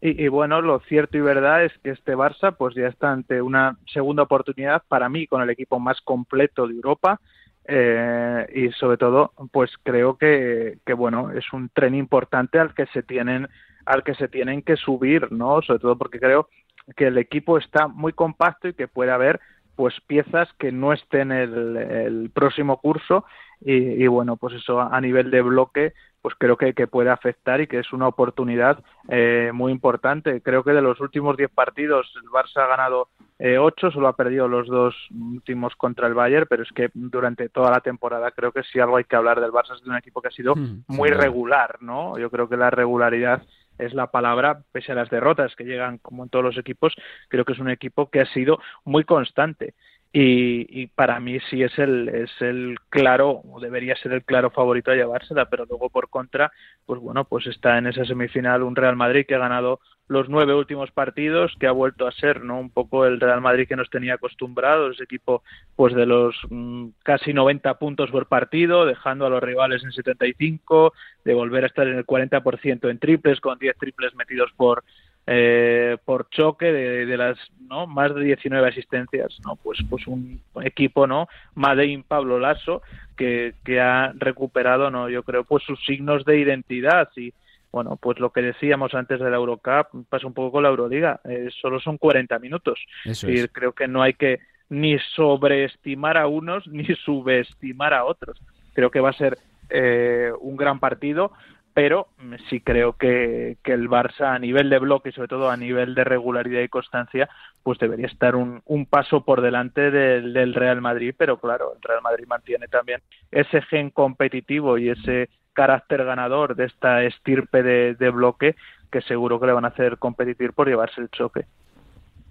Y, bueno, lo cierto y verdad es que este Barça pues ya está ante una segunda oportunidad para mí con el equipo más completo de Europa eh, y sobre todo pues creo que, que bueno es un tren importante al que se tienen al que se tienen que subir, ¿no? Sobre todo porque creo que el equipo está muy compacto y que puede haber pues piezas que no estén el, el próximo curso y, bueno pues eso a nivel de bloque pues creo que, que puede afectar y que es una oportunidad eh, muy importante. Creo que de los últimos 10 partidos el Barça ha ganado eh, 8 solo ha perdido los dos últimos contra el Bayern pero es que durante toda la temporada creo que si algo hay que hablar del Barça es de un equipo que ha sido hmm, muy regular no yo creo que la regularidad es la palabra, pese a las derrotas que llegan como en todos los equipos, creo que es un equipo que ha sido muy constante. Y, para mí sí es el, es el claro, o debería ser el claro favorito a llevársela, pero luego por contra, pues bueno, pues está en esa semifinal un Real Madrid que ha ganado los nueve últimos partidos, que ha vuelto a ser no un poco el Real Madrid que nos tenía acostumbrados, ese equipo pues de los mm, casi 90 puntos por partido, dejando a los rivales en 75, de volver a estar en el 40% en triples, con 10 triples metidos por eh, por choque de, las no más de 19 asistencias no pues pues un equipo no Madein Pablo Lasso que, que ha recuperado no yo creo pues sus signos de identidad y bueno, pues lo que decíamos antes de la Eurocup pasa un poco con la Euroliga, eh, solo son 40 minutos. y creo que no hay que ni sobreestimar a unos ni subestimar a otros. Creo que va a ser eh, un gran partido, pero sí creo que, el Barça a nivel de bloque y sobre todo a nivel de regularidad y constancia pues debería estar un, un paso por delante del, Real Madrid pero claro el Real Madrid mantiene también ese gen competitivo y ese carácter ganador de esta estirpe de, bloque que seguro que le van a hacer competir por llevarse el choque.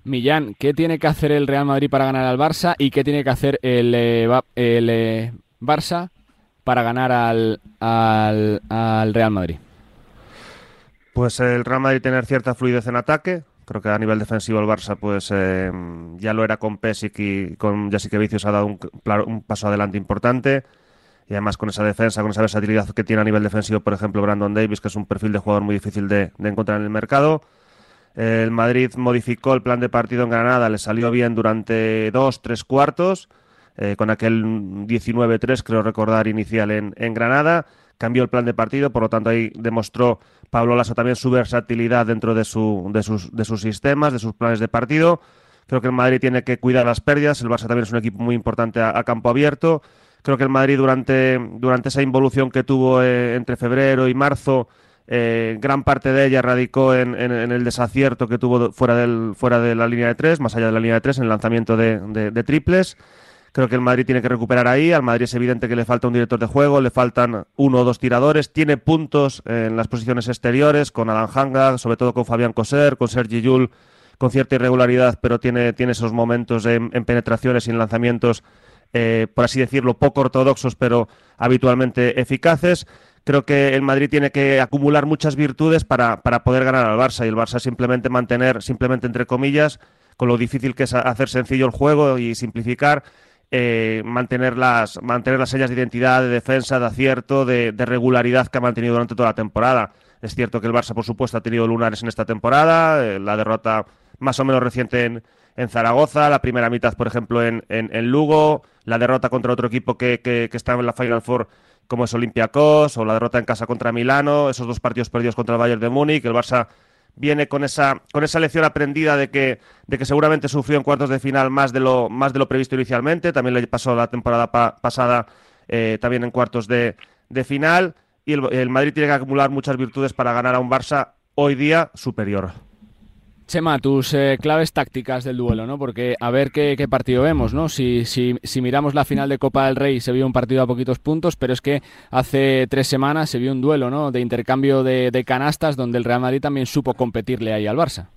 Millán, ¿qué tiene que hacer el Real Madrid para ganar al Barça y qué tiene que hacer el, eh, el eh, Barça para ganar al, al, al, Real Madrid? Pues el Real Madrid tener cierta fluidez en ataque. Creo que a nivel defensivo el Barça pues eh, ya lo era con Pesic y con Jessica Vicios ha dado un, paso adelante importante. Y además con esa defensa, con esa versatilidad que tiene a nivel defensivo, por ejemplo, Brandon Davis, que es un perfil de jugador muy difícil de encontrar en el mercado. El Madrid modificó el plan de partido en Granada, le salió bien durante dos, tres cuartos, eh, con aquel 19-3, creo recordar, inicial en, en, Granada. Cambió el plan de partido, por lo tanto ahí demostró Pablo Lasso también su versatilidad dentro de, su, de, sus, de sus sistemas, de sus planes de partido. Creo que el Madrid tiene que cuidar las pérdidas, el Barça también es un equipo muy importante a, campo abierto. Creo que el Madrid durante, durante esa involución que tuvo eh, entre febrero y marzo eh, gran parte de ella radicó en, en, en, el desacierto que tuvo fuera, del, fuera de la línea de tres, más allá de la línea de tres, en el lanzamiento de, de, triples. Creo que el Madrid tiene que recuperar ahí. Al Madrid es evidente que le falta un director de juego, le faltan uno o dos tiradores. Tiene puntos en las posiciones exteriores con Adam Hanga, sobre todo con Fabián Coser, con Sergi Yul, con cierta irregularidad, pero tiene, tiene esos momentos en, en penetraciones y en lanzamientos, eh, por así decirlo, poco ortodoxos, pero habitualmente eficaces creo que el Madrid tiene que acumular muchas virtudes para, para, poder ganar al Barça y el Barça simplemente mantener, simplemente entre comillas, con lo difícil que es hacer sencillo el juego y simplificar, eh, mantener, las, mantener las señas de identidad, de defensa, de acierto, de, regularidad que ha mantenido durante toda la temporada. Es cierto que el Barça, por supuesto, ha tenido lunares en esta temporada, eh, la derrota más o menos reciente en, en Zaragoza, la primera mitad, por ejemplo, en, en, en Lugo, la derrota contra otro equipo que, que, que está en la Final Four como es Olympiacos o la derrota en casa contra Milano, esos dos partidos perdidos contra el Bayern de Múnich, el Barça viene con esa con esa lección aprendida de que de que seguramente sufrió en cuartos de final más de lo más de lo previsto inicialmente, también le pasó la temporada pa pasada eh, también en cuartos de, de final y el, el Madrid tiene que acumular muchas virtudes para ganar a un Barça hoy día superior. Chema, tus eh, claves tácticas del duelo, ¿no? Porque a ver qué, partido vemos, ¿no? Si, si, si, miramos la final de Copa del Rey se vio un partido a poquitos puntos, pero es que hace tres semanas se vio un duelo, ¿no? De intercambio de, de canastas donde el Real Madrid también supo competirle ahí al Barça.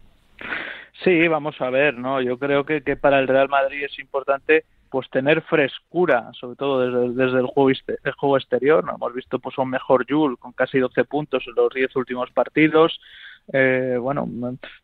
Sí, vamos a ver, ¿no? Yo creo que, que para el Real Madrid es importante pues tener frescura, sobre todo desde, el, juego, el juego exterior. ¿no? Hemos visto pues un mejor Jul con casi 12 puntos en los 10 últimos partidos eh, bueno,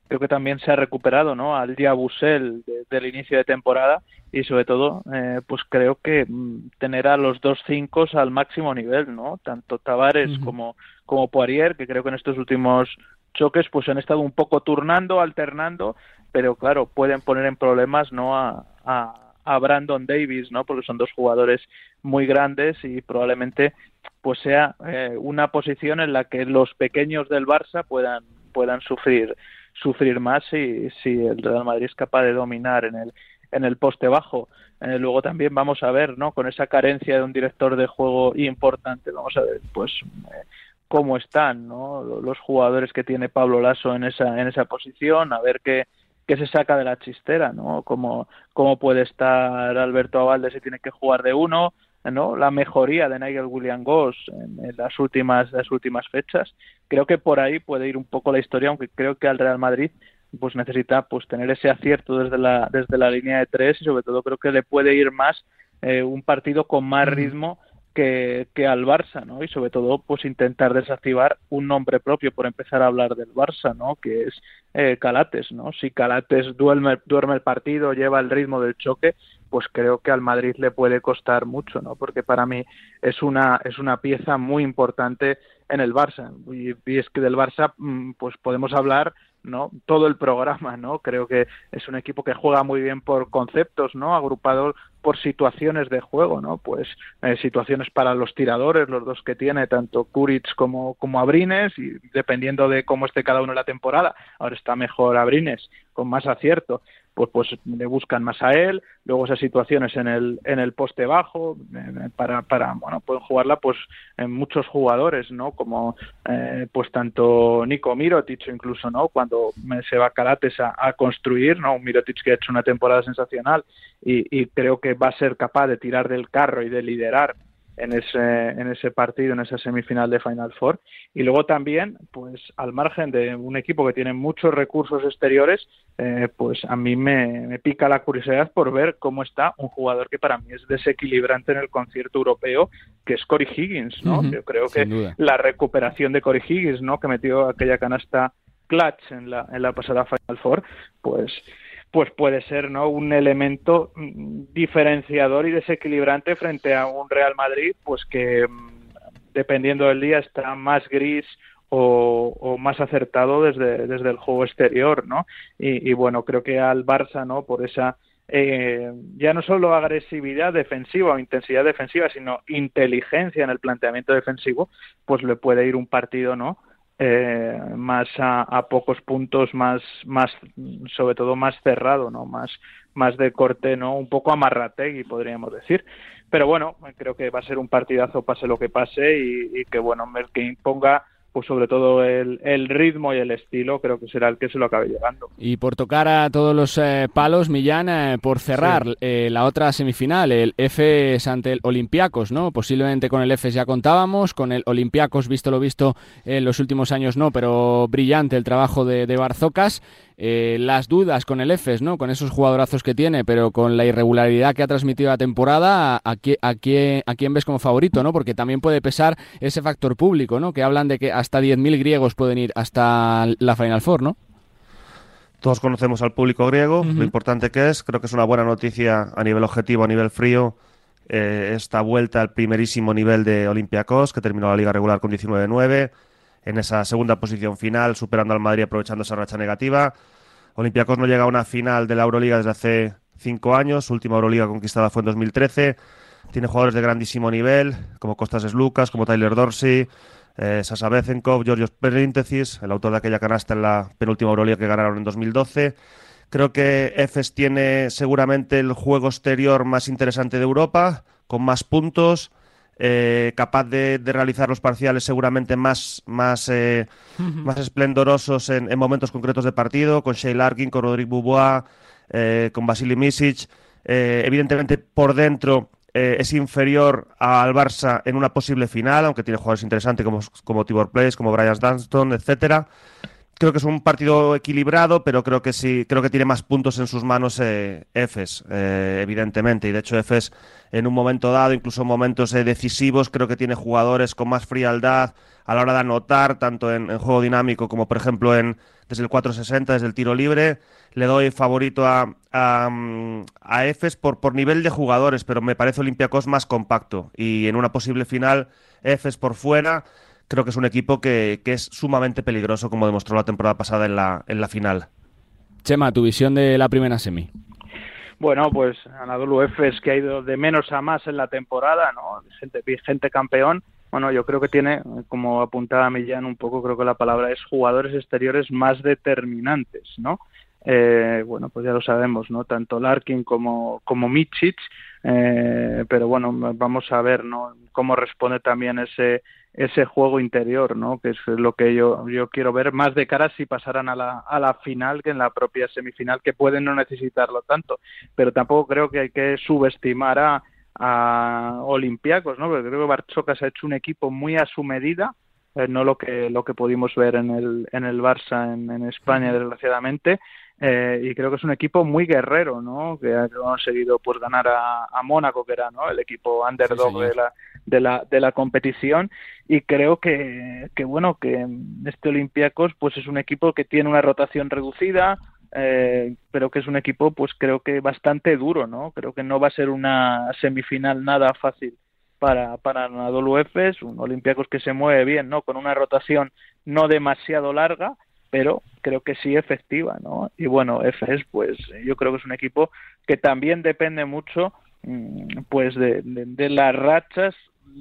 creo que también se ha recuperado ¿no? al Diabusel de, del inicio de temporada y sobre todo, eh, pues creo que mm, tener a los dos cinco al máximo nivel, ¿no? Tanto Tavares uh -huh. como, como Poirier, que creo que en estos últimos choques pues han estado un poco turnando, alternando, pero claro, pueden poner en problemas no a, a, a Brandon Davis, ¿no? Porque son dos jugadores muy grandes y probablemente pues sea eh, una posición en la que los pequeños del Barça puedan puedan sufrir sufrir más si, si el Real Madrid es capaz de dominar en el en el poste bajo. Eh, luego también vamos a ver, ¿no? Con esa carencia de un director de juego importante, vamos a ver, pues eh, cómo están, ¿no? Los jugadores que tiene Pablo Lasso en esa en esa posición, a ver qué qué se saca de la chistera, ¿no? Cómo cómo puede estar Alberto Avalde si tiene que jugar de uno, ¿no? la mejoría de Nigel William Goss en, en, las últimas las últimas fechas creo que por ahí puede ir un poco la historia aunque creo que al Real Madrid pues necesita pues tener ese acierto desde la desde la línea de tres y sobre todo creo que le puede ir más eh, un partido con más ritmo que, que al Barça, ¿no? Y sobre todo, pues intentar desactivar un nombre propio por empezar a hablar del Barça, ¿no? Que es eh, Calates, ¿no? Si Calates duerme, duerme el partido, lleva el ritmo del choque, pues creo que al Madrid le puede costar mucho, ¿no? Porque para mí es una es una pieza muy importante en el Barça. Y, es que del Barça mm, pues podemos hablar no todo el programa no creo que es un equipo que juega muy bien por conceptos no agrupado por situaciones de juego, ¿no? Pues eh, situaciones para los tiradores, los dos que tiene, tanto Kuric como, como Abrines, y dependiendo de cómo esté cada uno en la temporada, ahora está mejor Abrines, con más acierto, pues, pues le buscan más a él, luego esas situaciones en el, en el poste bajo, eh, para, para, bueno, pueden jugarla pues en muchos jugadores, ¿no? Como eh, pues tanto Nico Mirotic incluso, ¿no? Cuando se va Carates a, a, construir, ¿no? Un Mirotic que ha hecho una temporada sensacional y, y creo que va a ser capaz de tirar del carro y de liderar en ese, en ese partido, en esa semifinal de Final Four. Y luego también, pues al margen de un equipo que tiene muchos recursos exteriores, eh, pues a mí me, pica la curiosidad por ver cómo está un jugador que para mí es desequilibrante en el concierto europeo, que es Corey Higgins, ¿no? Yo creo que la recuperación de Corey Higgins, ¿no? Que metió aquella canasta clutch en la, en la pasada Final Four, pues pues puede ser ¿no? un elemento mm, diferenciador y desequilibrante frente a un Real Madrid, pues que mm, dependiendo del día está más gris o, más acertado desde, desde el juego exterior, ¿no? Y, bueno, creo que al Barça, ¿no? Por esa eh, ya no solo agresividad defensiva o intensidad defensiva, sino inteligencia en el planteamiento defensivo, pues le puede ir un partido, ¿no? Eh, más a, pocos puntos, más, más, sobre todo más cerrado, ¿no? Más, más de corte, ¿no? Un poco amarrategui, podríamos decir. Pero bueno, creo que va a ser un partidazo, pase lo que pase, y, y que bueno, que imponga pues sobre todo el, el, ritmo y el estilo creo que será el que se lo acabe llegando. Y por tocar a todos los eh, palos, Millán, eh, por cerrar eh, la otra semifinal, el EFES ante el Olympiacos, ¿no? Posiblemente con el EFES ya contábamos, con el Olympiacos, visto lo visto en los últimos años no, pero brillante el trabajo de, de Barzocas. Eh, las dudas con el EFES, ¿no? Con esos jugadorazos que tiene, pero con la irregularidad que ha transmitido la temporada, ¿a, quién, a, a quién ves como favorito, ¿no? Porque también puede pesar ese factor público, ¿no? Que hablan de que hasta 10.000 griegos pueden ir hasta la Final Four, ¿no? Todos conocemos al público griego, lo importante que es, creo que es una buena noticia a nivel objetivo, a nivel frío, eh, esta vuelta al primerísimo nivel de Olympiacos, que terminó la liga regular con 19-9 en esa segunda posición final, superando al Madrid aprovechando esa racha negativa. Olympiacos no llega a una final de la Euroliga desde hace cinco años, su última Euroliga conquistada fue en 2013. Tiene jugadores de grandísimo nivel, como Costas Lucas, como Tyler Dorsey, eh, Sasa Bezenkov, Georgios Perintesis, el autor de aquella canasta en la penúltima Euroliga que ganaron en 2012. Creo que EFES tiene seguramente el juego exterior más interesante de Europa, con más puntos, eh, capaz de, realizar los parciales seguramente más, más, eh, más esplendorosos en, momentos concretos de partido, con Shea Larkin, con Rodrigo Bubois, eh, con Vasily Misic. evidentemente, por dentro es inferior al Barça en una posible final, aunque tiene jugadores interesantes como, como Tibor Place, como Brian Dunston, etcétera creo que es un partido equilibrado, pero creo que sí, creo que tiene más puntos en sus manos eh, Efes, eh, evidentemente. Y de hecho, Efes, en un momento dado, incluso en momentos eh, decisivos, creo que tiene jugadores con más frialdad a la hora de anotar, tanto en, juego dinámico como, por ejemplo, en desde el 460, desde el tiro libre. Le doy favorito a, a, a Efes por, por nivel de jugadores, pero me parece Olympiacos más compacto. Y en una posible final, Efes por fuera creo que es un equipo que, es sumamente peligroso, como demostró la temporada pasada en la, en la final. Chema, tu visión de la primera semi. Bueno, pues Anadolu Efes que ha ido de menos a más en la temporada, ¿no? Gente, gente campeón. Bueno, yo creo que tiene, como apuntaba Millán un poco, creo que la palabra es jugadores exteriores más determinantes, ¿no? Eh, bueno, pues ya lo sabemos, ¿no? Tanto Larkin como, como Michic, eh, pero bueno, vamos a ver, ¿no? Cómo responde también ese, ese juego interior, ¿no? Que es lo que yo, yo quiero ver más de cara si pasaran a la, a la final que en la propia semifinal, que pueden no necesitarlo tanto. Pero tampoco creo que hay que subestimar a, a Olympiacos, ¿no? Porque creo que Barchocas ha hecho un equipo muy a su medida, eh, no lo que lo que pudimos ver en el en el Barça en, en España desgraciadamente eh, y creo que es un equipo muy guerrero, ¿no? Que ha conseguido pues ganar a, a Mónaco, que era ¿no? el equipo underdog de la de la de la competición y creo que, que bueno que este Olympiacos pues es un equipo que tiene una rotación reducida eh, pero que es un equipo pues creo que bastante duro, ¿no? Creo que no va a ser una semifinal nada fácil para, para Anadolu Efes, un Olympiacos que se mueve bien, ¿no? Con una rotación no demasiado larga, pero creo que sí efectiva, ¿no? Y bueno, Efes, pues yo creo que es un equipo que también depende mucho mm, pues de, de, las rachas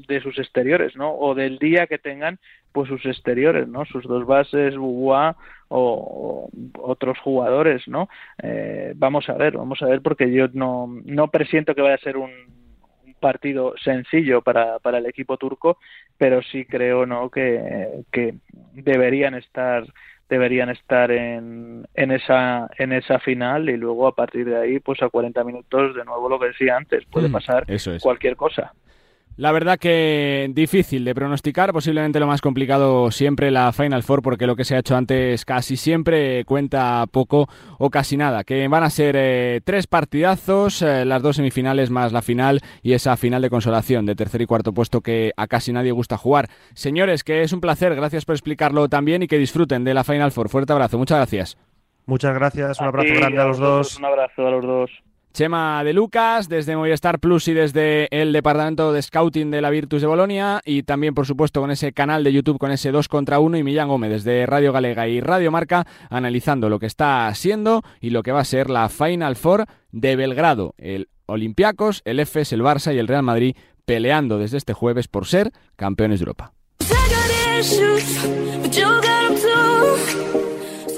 de sus exteriores, ¿no? O del día que tengan pues sus exteriores, ¿no? Sus dos bases, Bubua o, otros jugadores, ¿no? Eh, vamos a ver, vamos a ver porque yo no, no presiento que vaya a ser un, partido sencillo para, para el equipo turco, pero sí creo no que, que deberían estar deberían estar en, en esa en esa final y luego a partir de ahí pues a 40 minutos de nuevo lo que decía antes puede mm, pasar cualquier cosa la verdad que difícil de pronosticar, posiblemente lo más complicado siempre la Final Four, porque lo que se ha hecho antes casi siempre cuenta poco o casi nada. Que van a ser eh, tres partidazos, eh, las dos semifinales más la final y esa final de consolación de tercer y cuarto puesto que a casi nadie gusta jugar. Señores, que es un placer, gracias por explicarlo también y que disfruten de la Final Four. Fuerte abrazo, muchas gracias. Muchas gracias, un abrazo grande a los dos. Un abrazo a los dos. Chema de Lucas, desde Movistar Plus y desde el departamento de scouting de la Virtus de Bolonia y también, por supuesto, con ese canal de YouTube con ese 2 contra 1 y Millán Gómez desde Radio Galega y Radio Marca analizando lo que está siendo y lo que va a ser la Final Four de Belgrado. El Olympiacos, el EFES, el Barça y el Real Madrid peleando desde este jueves por ser campeones de Europa.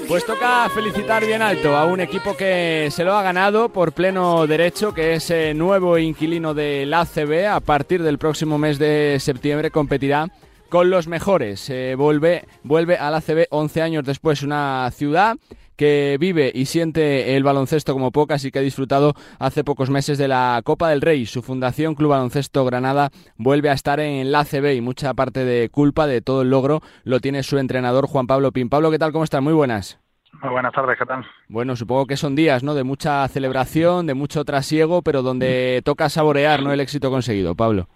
Pues toca felicitar bien alto a un equipo que se lo ha ganado por pleno derecho, que es el nuevo inquilino del ACB. A partir del próximo mes de septiembre competirá con los mejores. vuelve, vuelve al ACB 11 años después, una ciudad que vive y siente el baloncesto como pocas y que ha disfrutado hace pocos meses de la Copa del Rey. Su fundación Club Baloncesto Granada vuelve a estar en la ACB y mucha parte de culpa de todo el logro lo tiene su entrenador Juan Pablo Pin. Pablo, ¿qué tal? ¿Cómo estás? Muy buenas. Muy buenas tardes, ¿qué tal? Bueno, supongo que son días, ¿no? De mucha celebración, de mucho trasiego, pero donde toca saborear, ¿no? El éxito conseguido, Pablo.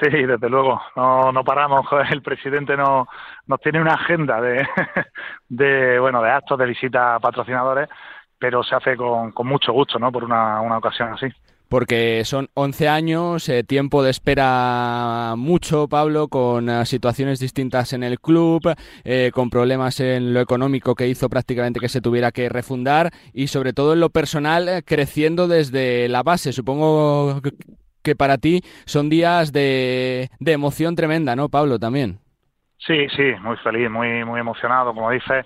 Sí, desde luego, no, no paramos. El presidente no, nos tiene una agenda de, de, bueno, de actos, de visitas a patrocinadores, pero se hace con, con mucho gusto, ¿no? Por una, una ocasión así porque son 11 años, eh, tiempo de espera mucho, Pablo, con eh, situaciones distintas en el club, eh, con problemas en lo económico que hizo prácticamente que se tuviera que refundar y sobre todo en lo personal creciendo desde la base. Supongo que para ti son días de, de emoción tremenda, ¿no, Pablo, también? Sí, sí, muy feliz, muy, muy emocionado, como dices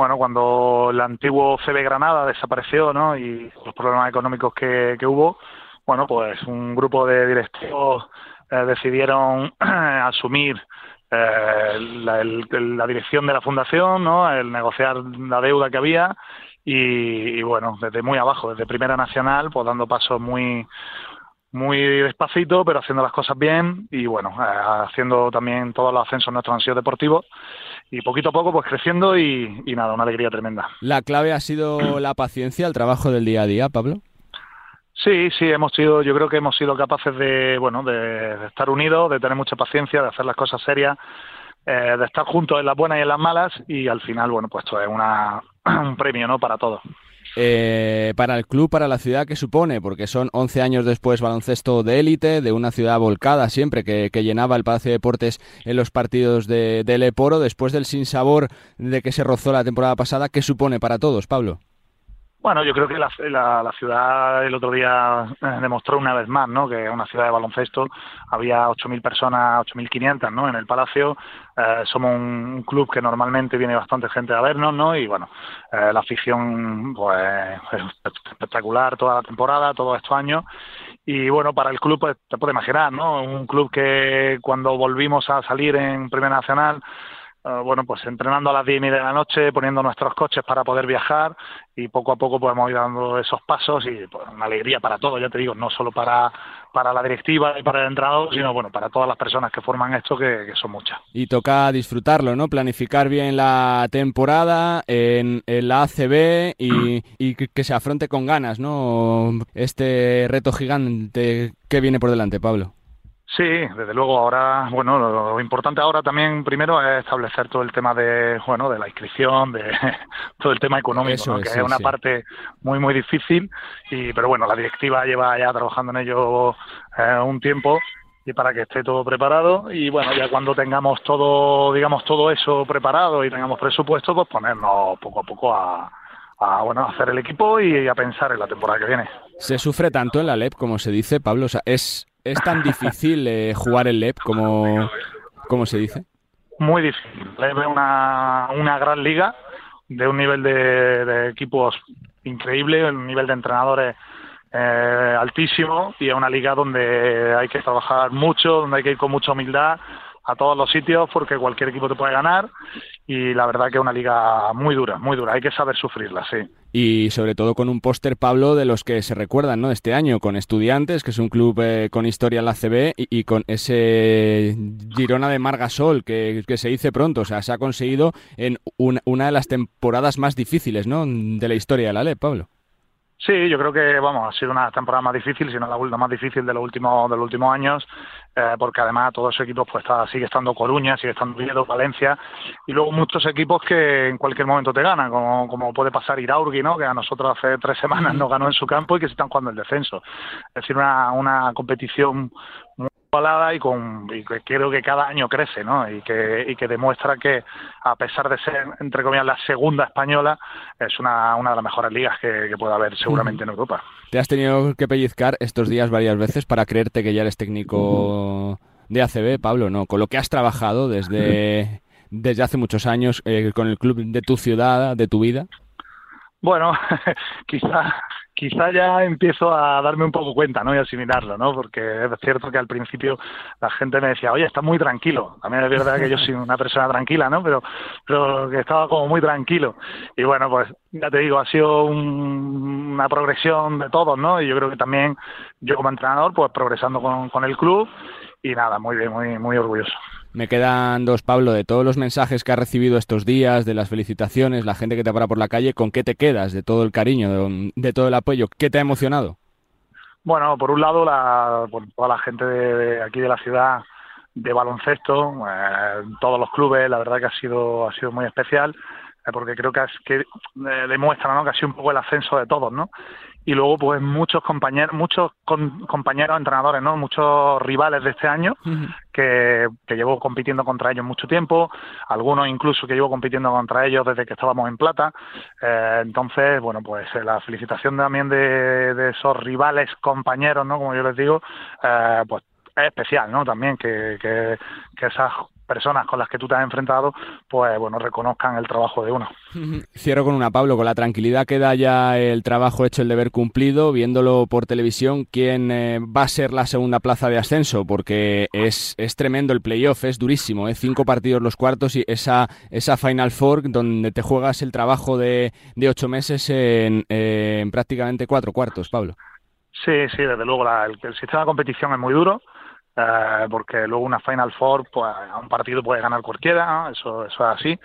bueno, cuando el antiguo CB Granada desapareció, ¿no? Y los problemas económicos que, hubo, bueno, pues un grupo de directivos eh, decidieron asumir eh, la, dirección de la fundación, ¿no? El negociar la deuda que había y, bueno, desde muy abajo, desde Primera Nacional, pues dando pasos muy muy despacito, pero haciendo las cosas bien y bueno, eh, haciendo también todos los ascensos nuestros han sido deportivos y poquito a poco pues creciendo y, nada, una alegría tremenda. ¿La clave ha sido la paciencia, el trabajo del día a día, Pablo? Sí, sí, hemos sido, yo creo que hemos sido capaces de, bueno, de, estar unidos, de tener mucha paciencia, de hacer las cosas serias, eh, de estar juntos en las buenas y en las malas y al final, bueno, pues esto es una, un premio, ¿no? Para todos. Eh, para el club, para la ciudad que supone, porque son 11 años después baloncesto de élite, de una ciudad volcada siempre, que, llenaba el Palacio de Deportes en los partidos de, de Leporo, después del sinsabor de que se rozó la temporada pasada, ¿qué supone para todos, Pablo? Bueno, yo creo que la, la, ciudad el otro día eh, demostró una vez más, ¿no? Que es una ciudad de baloncesto. Había 8.000 personas, 8.500, ¿no? En el Palacio. Eh, somos un, club que normalmente viene bastante gente a vernos, ¿no? Y bueno, eh, la afición, pues, es espectacular toda la temporada, todos estos años. Y bueno, para el club, pues, te puedes imaginar, ¿no? Un club que cuando volvimos a salir en Primera Nacional, Ah, bueno, pues entrenando a las diez y media de la noche, poniendo nuestros coches para poder viajar y poco a poco podemos ir dando esos pasos y pues, una alegría para todos, ya te digo, no solo para, para la directiva y para el entrenador, sino bueno, para todas las personas que forman esto, que, son muchas. Y toca disfrutarlo, ¿no? Planificar bien la temporada en, la ACB y, y que se afronte con ganas, ¿no? Este reto gigante que viene por delante, Pablo. Sí, desde luego. Ahora, bueno, lo importante ahora también primero es establecer todo el tema de, bueno, de la inscripción, de todo el tema económico, que es una parte muy muy difícil. Y, pero bueno, la directiva lleva ya trabajando en ello eh, un tiempo y para que esté todo preparado y bueno ya cuando tengamos todo digamos todo eso preparado y tengamos presupuesto pues ponernos poco a poco a, a bueno, hacer el equipo y a pensar en la temporada que viene. ¿Se sufre tanto en la LEP como se dice, Pablo? O sea, ¿es, es tan difícil eh, jugar el LEP como, como se dice? Muy difícil. LEP es una, una gran liga de un nivel de, de equipos increíble, un nivel de entrenadores eh, altísimo y es una liga donde hay que trabajar mucho, donde hay que ir con mucha humildad a todos los sitios porque cualquier equipo te puede ganar y la verdad que es una liga muy dura, muy dura, hay que saber sufrirla, sí. Y sobre todo con un póster, Pablo, de los que se recuerdan ¿no? este año, con Estudiantes, que es un club eh, con historia en la CB, y, con ese Girona de Margasol, que, que, se dice pronto, o sea, se ha conseguido en una, una de las temporadas más difíciles ¿no? de la historia de la LE, Pablo. Sí, yo creo que vamos ha sido una temporada más difícil, sino la, más difícil de los últimos de los últimos años, eh, porque además todos esos equipos pues está, sigue estando Coruña, sigue estando Oviedo, Valencia y luego muchos equipos que en cualquier momento te ganan, como, como puede pasar Iraurgi, ¿no? que a nosotros hace tres semanas nos ganó en su campo y que se están jugando el descenso. Es decir, una, una competición muy y con y que creo que cada año crece ¿no? y que y que demuestra que a pesar de ser entre comillas la segunda española es una, una de las mejores ligas que, que puede haber seguramente en Europa. Te has tenido que pellizcar estos días varias veces para creerte que ya eres técnico de ACB Pablo no con lo que has trabajado desde desde hace muchos años eh, con el club de tu ciudad de tu vida. Bueno, quizá, quizá ya empiezo a darme un poco cuenta, ¿no? Y asimilarlo, ¿no? Porque es cierto que al principio la gente me decía, oye, está muy tranquilo. También es verdad que yo soy una persona tranquila, ¿no? Pero, pero que estaba como muy tranquilo. Y bueno, pues ya te digo, ha sido un, una progresión de todos, ¿no? Y yo creo que también yo como entrenador, pues progresando con, con el club y nada, muy bien, muy, muy orgulloso. Me quedan dos, Pablo, de todos los mensajes que has recibido estos días, de las felicitaciones, la gente que te para por la calle, ¿con qué te quedas? De todo el cariño, de, de todo el apoyo, ¿qué te ha emocionado? Bueno, por un lado, la, por toda la gente de, aquí de la ciudad de baloncesto, eh, todos los clubes, la verdad que ha sido, ha sido muy especial, eh, porque creo que, es, que eh, demuestra ¿no? que ha sido un poco el ascenso de todos, ¿no? Y luego pues muchos compañeros muchos con, compañeros entrenadores no muchos rivales de este año uh -huh. que, que llevo compitiendo contra ellos mucho tiempo algunos incluso que llevo compitiendo contra ellos desde que estábamos en plata. Eh, entonces bueno pues eh, la felicitación también de, de, esos rivales compañeros no como yo les digo eh, pues es especial no también que, que, que esas personas con las que tú te has enfrentado, pues bueno, reconozcan el trabajo de uno. Cierro con una, Pablo, con la tranquilidad que da ya el trabajo hecho, el deber cumplido, viéndolo por televisión, quién eh, va a ser la segunda plaza de ascenso, porque es, es tremendo el playoff, es durísimo, ¿eh? cinco partidos los cuartos y esa, esa Final Four donde te juegas el trabajo de, de ocho meses en, eh, en prácticamente cuatro cuartos, Pablo. Sí, sí, desde luego la, el, el sistema de competición es muy duro, eh, porque luego una Final Four, pues a un partido puede ganar cualquiera, ¿no? eso, eso es así.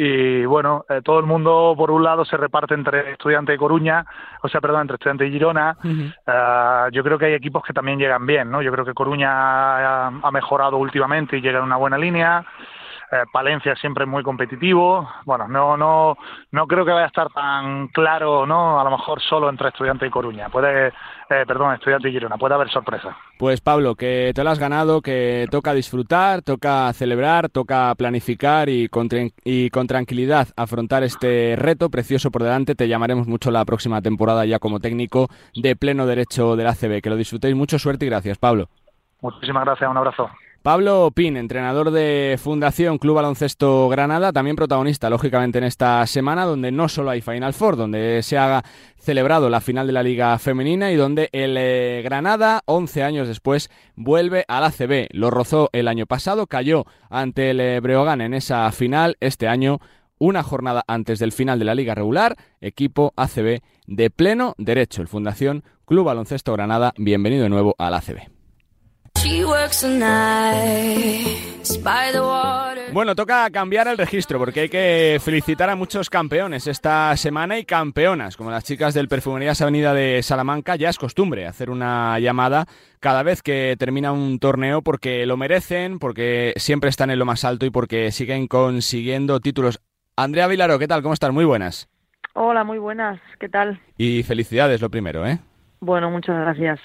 Y bueno, eh, todo el mundo por un lado se reparte entre Estudiante de Coruña, o sea, perdón, entre Estudiante y Girona. Uh -huh. eh, yo creo que hay equipos que también llegan bien, ¿no? Yo creo que Coruña ha, ha mejorado últimamente y llega en una buena línea. Eh, Palencia siempre es muy competitivo. Bueno, no, no, no creo que vaya a estar tan claro, ¿no? A lo mejor solo entre Estudiante y Coruña. Puede, eh, perdón, Estudiante Girona. Puede haber sorpresa. Pues Pablo, que te lo has ganado, que toca disfrutar, toca celebrar, toca planificar y con, y con tranquilidad afrontar este reto precioso por delante. Te llamaremos mucho la próxima temporada ya como técnico de pleno derecho del ACB. Que lo disfrutéis mucho, suerte y gracias, Pablo. Muchísimas gracias, un abrazo. Pablo Pin, entrenador de Fundación Club Baloncesto Granada, también protagonista, lógicamente, en esta semana, donde no solo hay Final Four, donde se ha celebrado la final de la Liga Femenina y donde el eh, Granada, 11 años después, vuelve al ACB. Lo rozó el año pasado, cayó ante el eh, Breogán en esa final. Este año, una jornada antes del final de la Liga regular, equipo ACB de pleno derecho. El Fundación Club Baloncesto Granada, bienvenido de nuevo al ACB. Bueno, toca cambiar el registro porque hay que felicitar a muchos campeones esta semana y campeonas, como las chicas del Perfumerías Avenida de Salamanca. Ya es costumbre hacer una llamada cada vez que termina un torneo porque lo merecen, porque siempre están en lo más alto y porque siguen consiguiendo títulos. Andrea Vilaro, ¿qué tal? ¿Cómo estás? Muy buenas. Hola, muy buenas. ¿Qué tal? Y felicidades, lo primero, ¿eh? Bueno, muchas gracias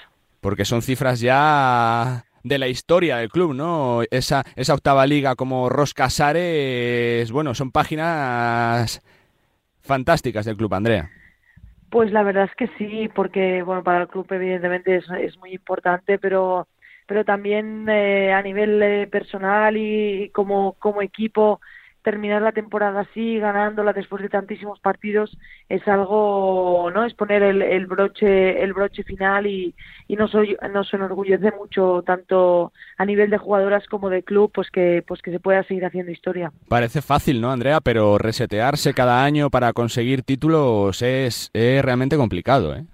porque son cifras ya de la historia del club, ¿no? Esa, esa octava liga como Roscasares, bueno, son páginas fantásticas del club, Andrea. Pues la verdad es que sí, porque bueno, para el club evidentemente es, muy importante, pero pero también eh, a nivel eh, personal y, como, como equipo terminar la temporada así, ganándola después de tantísimos partidos, es algo, ¿no? Es poner el, el broche, el broche final y, y nos, nos enorgullece mucho tanto a nivel de jugadoras como de club, pues que, pues que se pueda seguir haciendo historia. Parece fácil, ¿no, Andrea? Pero resetearse cada año para conseguir títulos es, es realmente complicado, ¿eh?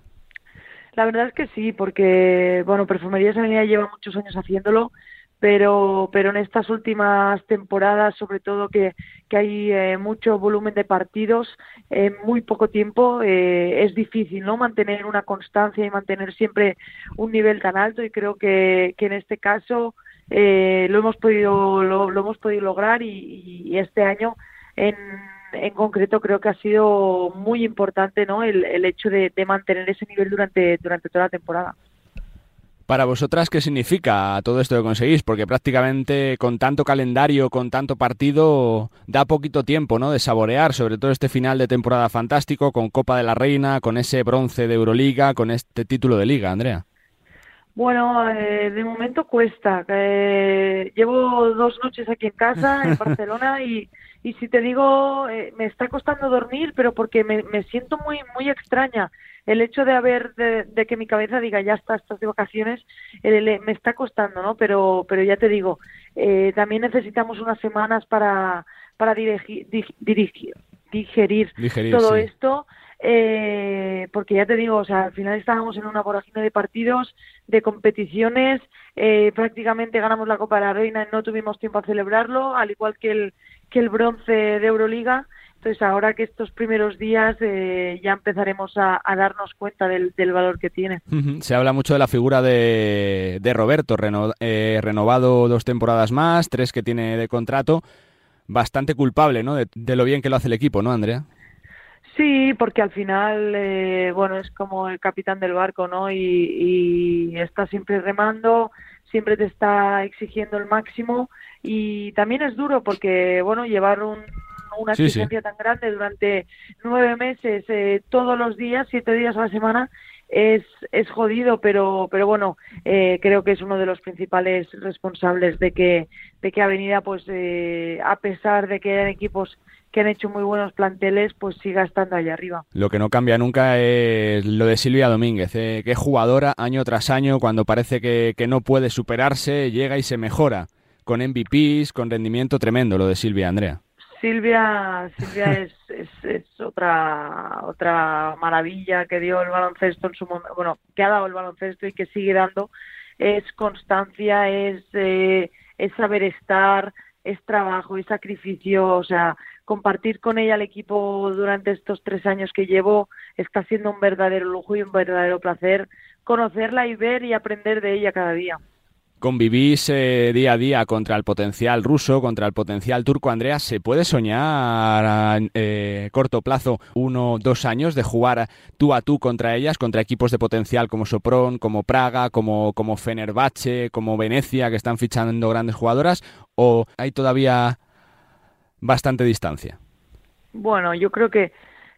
La verdad es que sí, porque, bueno, Perfumerías Avenida lleva muchos años haciéndolo, pero, pero en estas últimas temporadas, sobre todo que, que hay eh, mucho volumen de partidos en muy poco tiempo, eh, es difícil no mantener una constancia y mantener siempre un nivel tan alto y creo que, que en este caso eh, lo hemos podido lo, hemos podido lograr y, y este año en en concreto creo que ha sido muy importante ¿no? el, el hecho de, de, mantener ese nivel durante, durante toda la temporada. Para vosotras, ¿qué significa todo esto que conseguís? Porque prácticamente con tanto calendario, con tanto partido, da poquito tiempo ¿no? de saborear, sobre todo este final de temporada fantástico, con Copa de la Reina, con ese bronce de Euroliga, con este título de Liga, Andrea. Bueno, eh, de momento cuesta. Eh, llevo dos noches aquí en casa, en Barcelona, y, y si te digo, eh, me está costando dormir, pero porque me, me siento muy muy extraña. El hecho de haber, de, de que mi cabeza diga, ya está, estas de vacaciones, eh, me está costando, ¿no? Pero, pero ya te digo, eh, también necesitamos unas semanas para, para dirigir, dirigir, digerir, Digerir, todo sí. esto. Eh, porque ya te digo, o sea, al final estábamos en una vorágine de partidos, de competiciones, eh, prácticamente ganamos la Copa de la Reina y no tuvimos tiempo a celebrarlo, al igual que el, que el bronce de Euroliga. Entonces, ahora que estos primeros días eh, ya empezaremos a, a darnos cuenta del, del, valor que tiene. Se habla mucho de la figura de, de Roberto, reno, eh, renovado dos temporadas más, tres que tiene de contrato. Bastante culpable, ¿no? De, de lo bien que lo hace el equipo, ¿no, Andrea? Sí, porque al final, eh, bueno, es como el capitán del barco, ¿no? Y, y, está siempre remando, siempre te está exigiendo el máximo y también es duro porque, bueno, llevar un, una Sí, exigencia sí. tan grande durante nueve meses, eh, todos los días, siete días a la semana, es, es jodido, pero, pero bueno, eh, creo que es uno de los principales responsables de que, de que Avenida, pues, eh, a pesar de que hayan equipos que han hecho muy buenos planteles, pues siga estando allá arriba. Lo que no cambia nunca es lo de Silvia Domínguez, eh, que jugadora año tras año, cuando parece que, que no puede superarse, llega y se mejora, con MVPs, con rendimiento tremendo, lo de Silvia, Andrea. Silvia, Silvia es, es, es, otra otra maravilla que dio el baloncesto en su bueno, que ha dado el baloncesto y que sigue dando. Es constancia, es, eh, es saber estar, es trabajo, es sacrificio, o sea, compartir con ella el equipo durante estos tres años que llevo está siendo un verdadero lujo y un verdadero placer conocerla y ver y aprender de ella cada día convivís día a día contra el potencial ruso, contra el potencial turco, Andrea, ¿se puede soñar a eh, corto plazo, uno, dos años, de jugar tú a tú contra ellas, contra equipos de potencial como Sopron, como Praga, como, como Fenerbahce, como Venecia, que están fichando grandes jugadoras, o hay todavía bastante distancia? Bueno, yo creo que,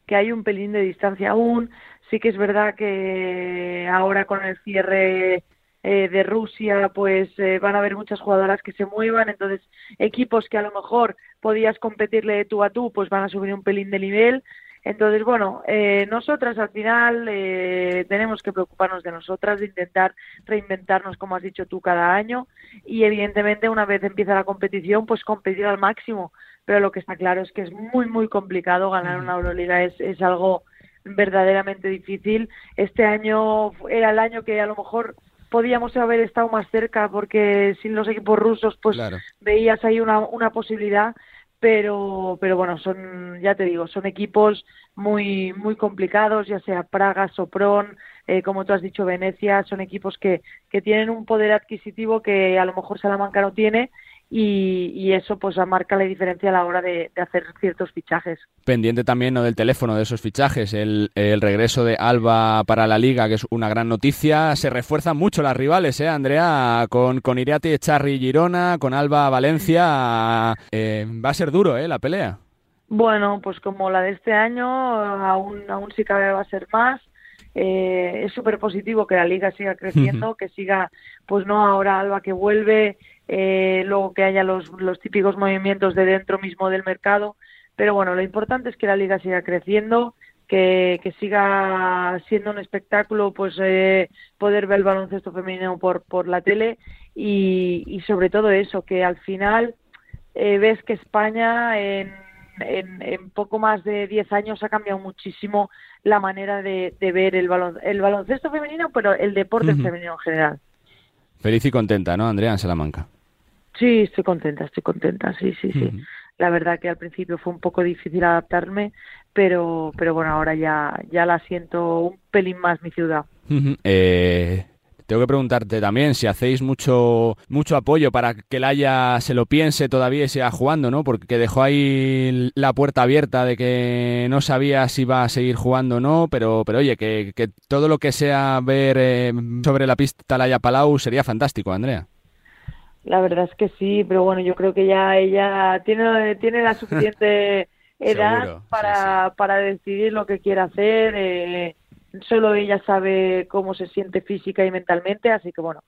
que hay un pelín de distancia aún. Sí que es verdad que ahora con el cierre eh, de Rusia, pues eh, van a haber muchas jugadoras que se muevan, entonces equipos que a lo mejor podías competirle de tú a tú, pues van a subir un pelín de nivel. Entonces, bueno, eh, nosotras al final eh, tenemos que preocuparnos de nosotras, de intentar reinventarnos, como has dicho tú, cada año y evidentemente una vez empieza la competición, pues competir al máximo. Pero lo que está claro es que es muy, muy complicado ganar una Euroliga, es, es algo verdaderamente difícil. Este año era el año que a lo mejor podíamos haber estado más cerca porque sin los equipos rusos pues claro. veías ahí una, una posibilidad pero pero bueno son ya te digo son equipos muy muy complicados ya sea Praga Sopron eh, como tú has dicho Venecia son equipos que que tienen un poder adquisitivo que a lo mejor Salamanca no tiene y, y, eso pues marca la diferencia a la hora de, de, hacer ciertos fichajes. Pendiente también ¿no? del teléfono de esos fichajes, el, el, regreso de Alba para la liga, que es una gran noticia. Se refuerzan mucho las rivales, ¿eh, Andrea? Con, con Iriati, Charri Girona, con Alba Valencia. Eh, va a ser duro, ¿eh? La pelea. Bueno, pues como la de este año, aún, aún sí cabe va a ser más. Eh, es súper positivo que la liga siga creciendo, que siga, pues no ahora Alba que vuelve, eh, luego que haya los, los típicos movimientos de dentro mismo del mercado. Pero bueno, lo importante es que la liga siga creciendo, que, que siga siendo un espectáculo, pues eh, poder ver el baloncesto femenino por, por la tele y, y sobre todo eso, que al final eh, ves que España en en, poco más de 10 años ha cambiado muchísimo la manera de, ver el, el baloncesto femenino, pero el deporte femenino en general. Feliz y contenta, ¿no, Andrea, en Salamanca? Sí, estoy contenta, estoy contenta, sí, sí, sí. La verdad que al principio fue un poco difícil adaptarme, pero, pero bueno, ahora ya, ya la siento un pelín más mi ciudad. eh, tengo que preguntarte también si hacéis mucho, mucho apoyo para que Laia se lo piense todavía y siga jugando, ¿no? Porque dejó ahí la puerta abierta de que no sabía si iba a seguir jugando o no, pero, pero oye, que, todo lo que sea ver eh, sobre la pista Laia Palau sería fantástico, Andrea. La verdad es que sí, pero bueno, yo creo que ya ella tiene, tiene la suficiente edad para, para decidir lo que quiere hacer. Eh, solo ella sabe cómo se siente física y mentalmente, así que bueno,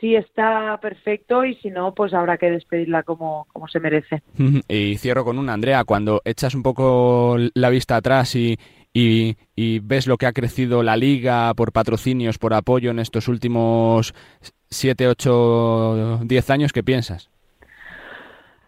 si está perfecto y si no, pues habrá que despedirla como, como se merece. Y cierro con una, Andrea, cuando echas un poco la vista atrás y, y, y, ves lo que ha crecido la liga por patrocinios, por apoyo en estos últimos 7, 8, 10 años, ¿qué piensas?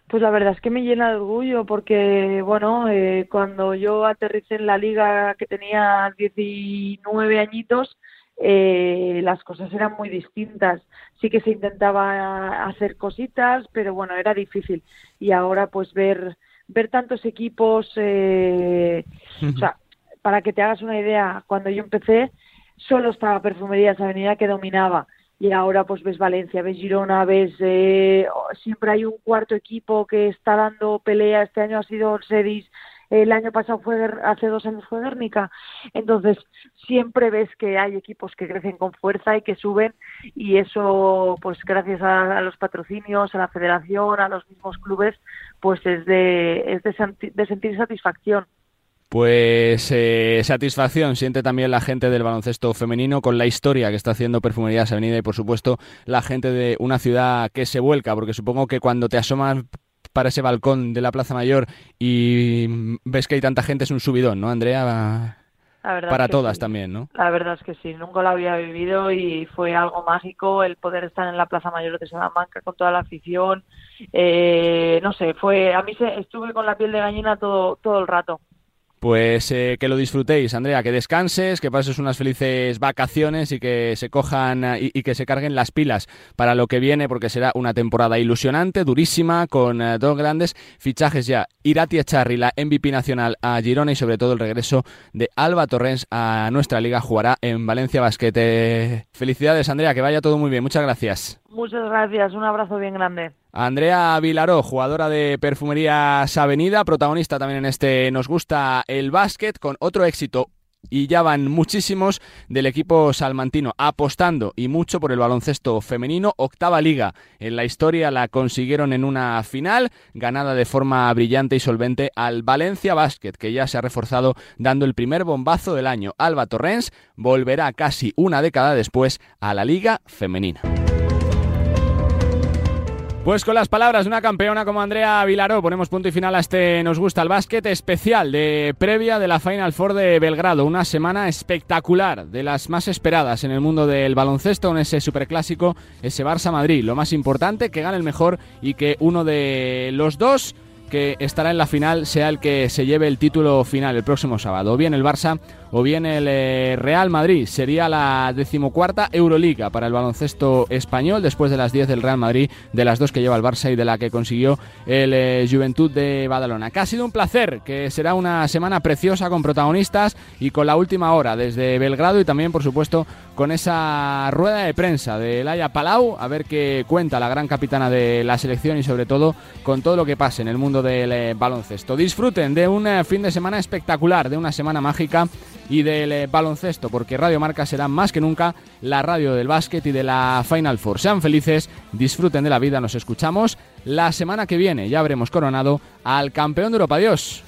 Pues la verdad es que me llena de orgullo porque, bueno, eh, cuando yo aterricé en la liga que tenía 19 añitos, eh, las cosas eran muy distintas. Sí que se intentaba hacer cositas, pero bueno, era difícil. Y ahora pues ver, ver tantos equipos, eh, o sea, para que te hagas una idea, cuando yo empecé, solo estaba Perfumerías Avenida que dominaba y ahora pues ves Valencia, ves Girona, ves eh, siempre hay un cuarto equipo que está dando pelea, este año ha sido el Sedis, el año pasado fue hace dos años fue Guernica, entonces siempre ves que hay equipos que crecen con fuerza y que suben y eso pues gracias a, los patrocinios, a la federación, a los mismos clubes, pues es de, es de sentir satisfacción. Pues eh, satisfacción siente también la gente del baloncesto femenino con la historia que está haciendo Perfumerías Avenida y por supuesto la gente de una ciudad que se vuelca, porque supongo que cuando te asomas para ese balcón de la Plaza Mayor y ves que hay tanta gente es un subidón, ¿no, Andrea? para todas también, ¿no? La verdad es que sí, nunca lo había vivido y fue algo mágico el poder estar en la Plaza Mayor de Salamanca con toda la afición. Eh, no sé, fue a mí se, estuve con la piel de gallina todo todo el rato. Pues eh, que lo disfrutéis, Andrea, que descanses, que pases unas felices vacaciones y que se cojan eh, y, que se carguen las pilas para lo que viene, porque será una temporada ilusionante, durísima, con eh, dos grandes fichajes ya. Irati Charri, la MVP nacional a Girona y sobre todo el regreso de Alba Torrens a nuestra liga, jugará en Valencia Basquete. Felicidades, Andrea, que vaya todo muy bien. Muchas gracias. Muchas gracias, un abrazo bien grande. Andrea Vilaró, jugadora de Perfumerías Avenida, protagonista también en este Nos gusta el básquet, con otro éxito y ya van muchísimos del equipo salmantino apostando y mucho por el baloncesto femenino. Octava liga en la historia la consiguieron en una final, ganada de forma brillante y solvente al Valencia Basket, que ya se ha reforzado dando el primer bombazo del año. Alba Torrens volverá casi una década después a la liga femenina. Pues con las palabras de una campeona como Andrea Vilaró ponemos punto y final a este Nos gusta el básquet especial de previa de la Final Four de Belgrado. Una semana espectacular, de las más esperadas en el mundo del baloncesto, en ese superclásico, ese Barça Madrid. Lo más importante, que gane el mejor y que uno de los dos que estará en la final sea el que se lleve el título final el próximo sábado. O bien el Barça o bien el eh, Real Madrid. Sería la decimocuarta Euroliga para el baloncesto español después de las 10 del Real Madrid, de las dos que lleva el Barça y de la que consiguió el eh, Juventud de Badalona. Que ha sido un placer, que será una semana preciosa con protagonistas y con la última hora desde Belgrado y también, por supuesto, con esa rueda de prensa de Laia Palau, a ver qué cuenta la gran capitana de la selección y sobre todo con todo lo que pase en el mundo del eh, baloncesto. Disfruten de un fin de semana espectacular, de una semana mágica y del eh, baloncesto, porque Radio Marca será más que nunca la radio del básquet y de la Final Four. Sean felices, disfruten de la vida, nos escuchamos la semana que viene. Ya habremos coronado al campeón de Europa. Adiós.